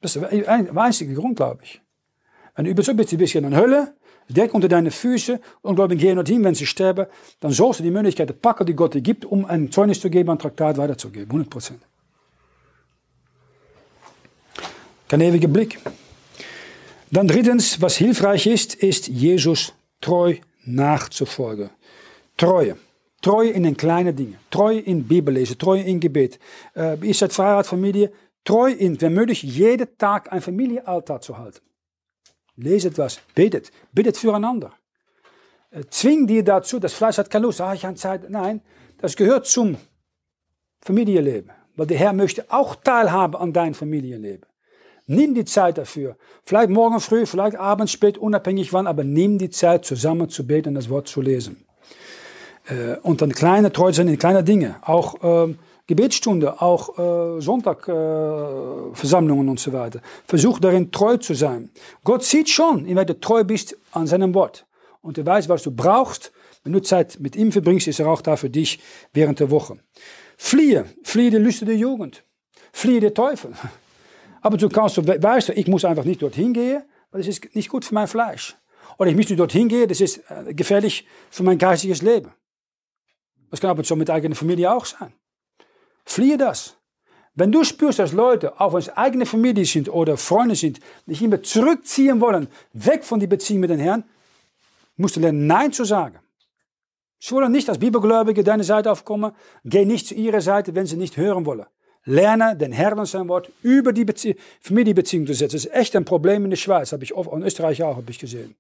Das ist der einzige Grund, glaube ich. Wenn du überzeugt bist, du bist in eine Hölle, Denk unter deine Füße und glaube, geh dorthin, wenn sie sterben, dann sollst du die Möglichkeit packen, die Gott dir gibt, um ein Zeugnis zu geben, ein Traktat weiterzugeben. 100 Prozent. Kein ewiger Blick. Dann drittens, was hilfreich ist, ist Jesus treu nachzufolgen. Treue. Treue in den kleinen Dingen. Treue in Bibellesen. Treue in Gebet. Äh, ihr seid verheiratet, Familie. Treu in, wenn möglich, jeden Tag ein Familienaltar zu halten. Leset was, betet, betet füreinander. Äh, zwing dir dazu, das Fleisch hat keine Lust, ah, ich habe Zeit. Nein, das gehört zum Familienleben. Weil der Herr möchte auch teilhaben an dein Familienleben. Nimm die Zeit dafür. Vielleicht morgen früh, vielleicht abends spät, unabhängig wann, aber nimm die Zeit, zusammen zu beten und das Wort zu lesen. Äh, und dann kleine treu sein in kleine Dinge. Auch ähm, Gebetsstunde, auch äh, Sonntagversammlungen äh, und so weiter. Versuch darin treu zu sein. Gott sieht schon, in du treu bist an seinem Wort. Und er weiß, was du brauchst. Wenn du Zeit mit ihm verbringst, ist er auch da für dich während der Woche. Fliehe, fliehe die Lüste der Jugend. Fliehe der Teufel. Aber du kannst, du weißt, ich muss einfach nicht dorthin gehen, weil das ist nicht gut für mein Fleisch. Oder ich muss nicht dorthin gehen, das ist äh, gefährlich für mein geistiges Leben. Das kann aber so mit eigener Familie auch sein. Fliehe das. Wenn du spürst, dass Leute, auch wenn es eigene Familie sind oder Freunde sind, dich immer zurückziehen wollen, weg von die Beziehung mit den Herrn, musst du lernen, Nein zu sagen. Sie wollen nicht als Bibelgläubige deine Seite aufkommen. Geh nicht zu ihrer Seite, wenn sie nicht hören wollen. Lerne den Herrn und sein Wort über die Bezie Familienbeziehung zu setzen. Das ist echt ein Problem in der Schweiz, habe ich oft, in Österreich auch, habe ich gesehen.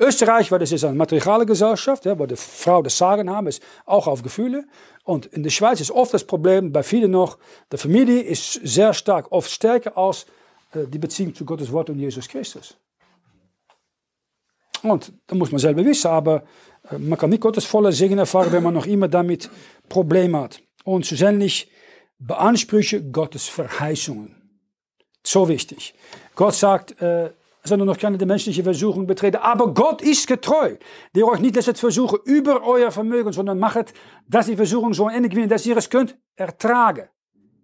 Österreich, weil das ist eine materiale Gesellschaft, ja, wo die Frau das Sagen haben, ist auch auf Gefühle. Und in der Schweiz ist oft das Problem, bei vielen noch, die Familie ist sehr stark, oft stärker als äh, die Beziehung zu Gottes Wort und Jesus Christus. Und da muss man selber wissen, aber äh, man kann nicht Gottes volle Segen erfahren, wenn man noch immer damit Probleme hat. Und schlussendlich beanspruche Gottes Verheißungen. So wichtig. Gott sagt, äh, sondern noch keine menschliche Versuchung betreten. Aber Gott ist getreu, der euch nicht lässt versuchen über euer Vermögen, sondern macht, dass die Versuchung so endig wird, dass ihr es könnt ertragen.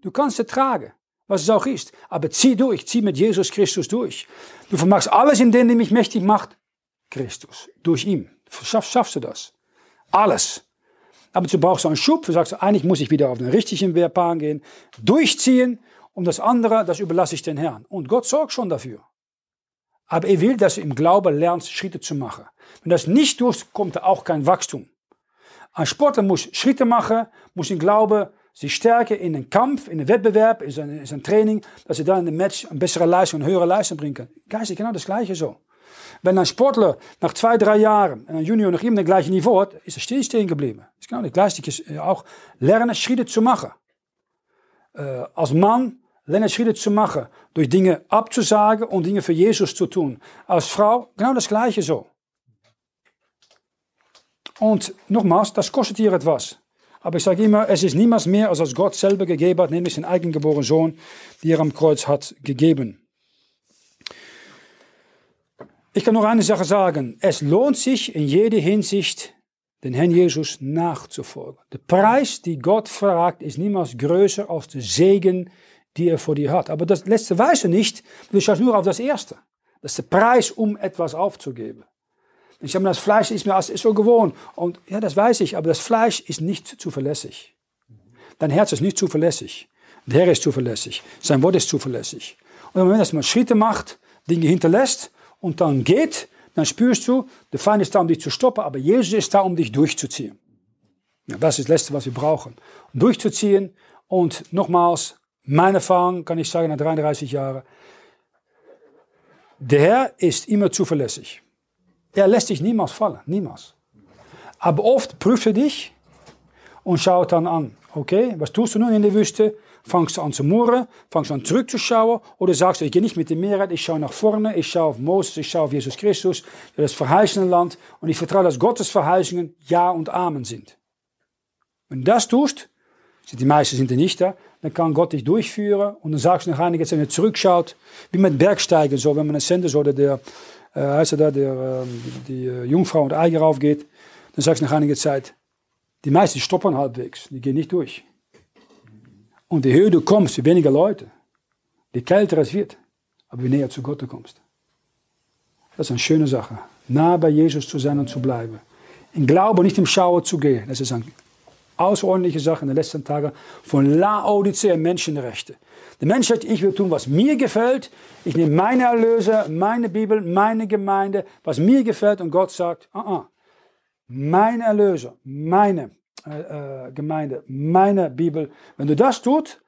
Du kannst ertragen, was es auch ist. Aber zieh durch, zieh mit Jesus Christus durch. Du vermagst alles in dem, der mich mächtig macht. Christus. Durch ihn. Schaff, schaffst du das. Alles. Aber du brauchst einen Schub. Du sagst, eigentlich muss ich wieder auf den richtigen Wehrplan gehen. Durchziehen. Und das andere, das überlasse ich den Herrn. Und Gott sorgt schon dafür. Aber er will, dass du im Glauben lernst, Schritte zu machen. Wenn das nicht tust, kommt auch kein Wachstum. Ein Sportler muss Schritte machen, muss im Glauben sich stärken in den Kampf, in den Wettbewerb, in sein, in sein Training, dass er dann in dem Match eine bessere Leistung, eine höhere Leistung bringen kann. Geist ist genau das Gleiche so. Wenn ein Sportler nach zwei, drei Jahren, ein Junior noch immer das gleiche Niveau hat, ist er still stehen geblieben. Das ist genau das Gleiche. Auch lernen, Schritte zu machen. Äh, als Mann lernen, Schritte zu machen. Durch Dinge abzusagen und Dinge für Jesus zu tun. Als Frau genau das Gleiche so. Und nochmals, das kostet hier etwas. Aber ich sage immer, es ist niemals mehr, als als Gott selber gegeben hat, nämlich seinen eigengeborenen Sohn, die er am Kreuz hat gegeben. Ich kann noch eine Sache sagen. Es lohnt sich in jeder Hinsicht, den Herrn Jesus nachzufolgen. Der Preis, die Gott fragt, ist niemals größer als der Segen, die er vor dir hat. Aber das letzte weiß er nicht. Du schaust nur auf das Erste. Das ist der Preis, um etwas aufzugeben. Ich sage, das Fleisch ist mir ist so gewohnt. Und ja, das weiß ich, aber das Fleisch ist nicht zuverlässig. Dein Herz ist nicht zuverlässig. Der Herr ist zuverlässig. Sein Wort ist zuverlässig. Und wenn man Schritte macht, Dinge hinterlässt, und dann geht, dann spürst du, der Feind ist da, um dich zu stoppen, aber Jesus ist da, um dich durchzuziehen. Ja, das ist das Letzte, was wir brauchen. Um durchzuziehen und nochmals, meine Erfahrung kann ich sagen, nach 33 Jahren, der Herr ist immer zuverlässig. Er lässt dich niemals fallen, niemals. Aber oft prüft er dich und schaut dann an, okay, was tust du nun in der Wüste? Fangst du an zu murren, fangst du an zurückzuschauen oder sagst du, ich gehe nicht mit der Mehrheit, ich schaue nach vorne, ich schaue auf Moses, ich schaue auf Jesus Christus, das verheißene Land und ich vertraue, dass Gottes Verheißungen Ja und Amen sind. Wenn du das tust, die meisten sind er nicht da, dann kann Gott dich durchführen und dann sagst du nach einiger Zeit, wenn du zurückschaut, wie mit Bergsteigen, so, wenn man Sender so, oder der, äh, heißt er da, der, äh, die äh, Jungfrau und Eiger raufgeht, dann sagst du nach einiger Zeit, die meisten stoppen halbwegs, die gehen nicht durch. Und je höher du kommst, je weniger Leute, je kälter es wird, aber je näher zu Gott du kommst. Das ist eine schöne Sache. Nah bei Jesus zu sein und zu bleiben. In Glaube, nicht im Schauer zu gehen. Das ist eine außerordentliche Sache in den letzten Tagen von Laodicea Menschenrechte. Der Mensch ich will tun, was mir gefällt. Ich nehme meine Erlöser, meine Bibel, meine Gemeinde, was mir gefällt. Und Gott sagt, ah, ah, mein Erlöser, meine äh, Gemeinde, meine Bibel. Wenn du das tut,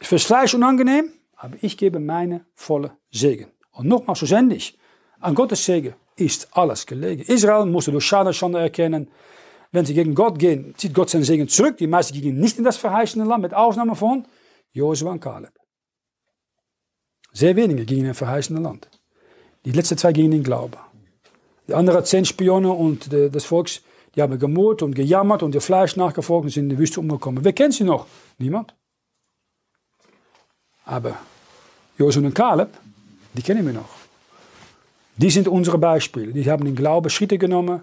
ist fürs Fleisch unangenehm, aber ich gebe meine volle Segen. Und nochmals, so sendig, an Gottes Segen ist alles gelegen. Israel musste durch Schade schon erkennen, wenn sie gegen Gott gehen, zieht Gott seinen Segen zurück. Die meisten gingen nicht in das verheißene Land, mit Ausnahme von Josua und Kaleb. Sehr wenige gingen in das verheißene Land. Die letzten zwei gingen in Glaube. Die anderen zehn Spione und des Volks die haben gemurrt und gejammert und ihr Fleisch nachgefolgt und sind in die Wüste umgekommen. Wer kennt sie noch? Niemand. Aber Josef und Kaleb, die kennen wir noch. Die sind unsere Beispiele. Die haben in Glaube Schritte genommen.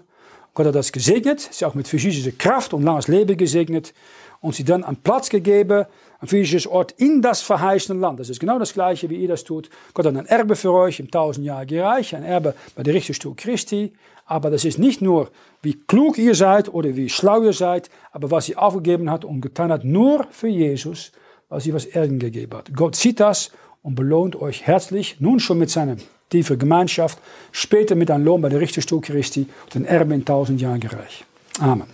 Gott hat das gesegnet, sie auch mit physischer Kraft und langes Leben gesegnet und sie dann einen Platz gegeben, ein physisches Ort in das verheißene Land. Das ist genau das Gleiche, wie ihr das tut. Gott hat ein Erbe für euch im tausendjährigen Reich, ein Erbe bei der Richterstuhl Christi, aber das ist nicht nur, wie klug ihr seid oder wie schlau ihr seid, aber was sie aufgegeben hat und getan hat, nur für Jesus, was sie was Erden gegeben hat. Gott sieht das und belohnt euch herzlich, nun schon mit seiner tiefen Gemeinschaft, später mit einem Lohn bei der Richterstuhl Christi und ein Erbe in tausend Jahren gereich. Amen.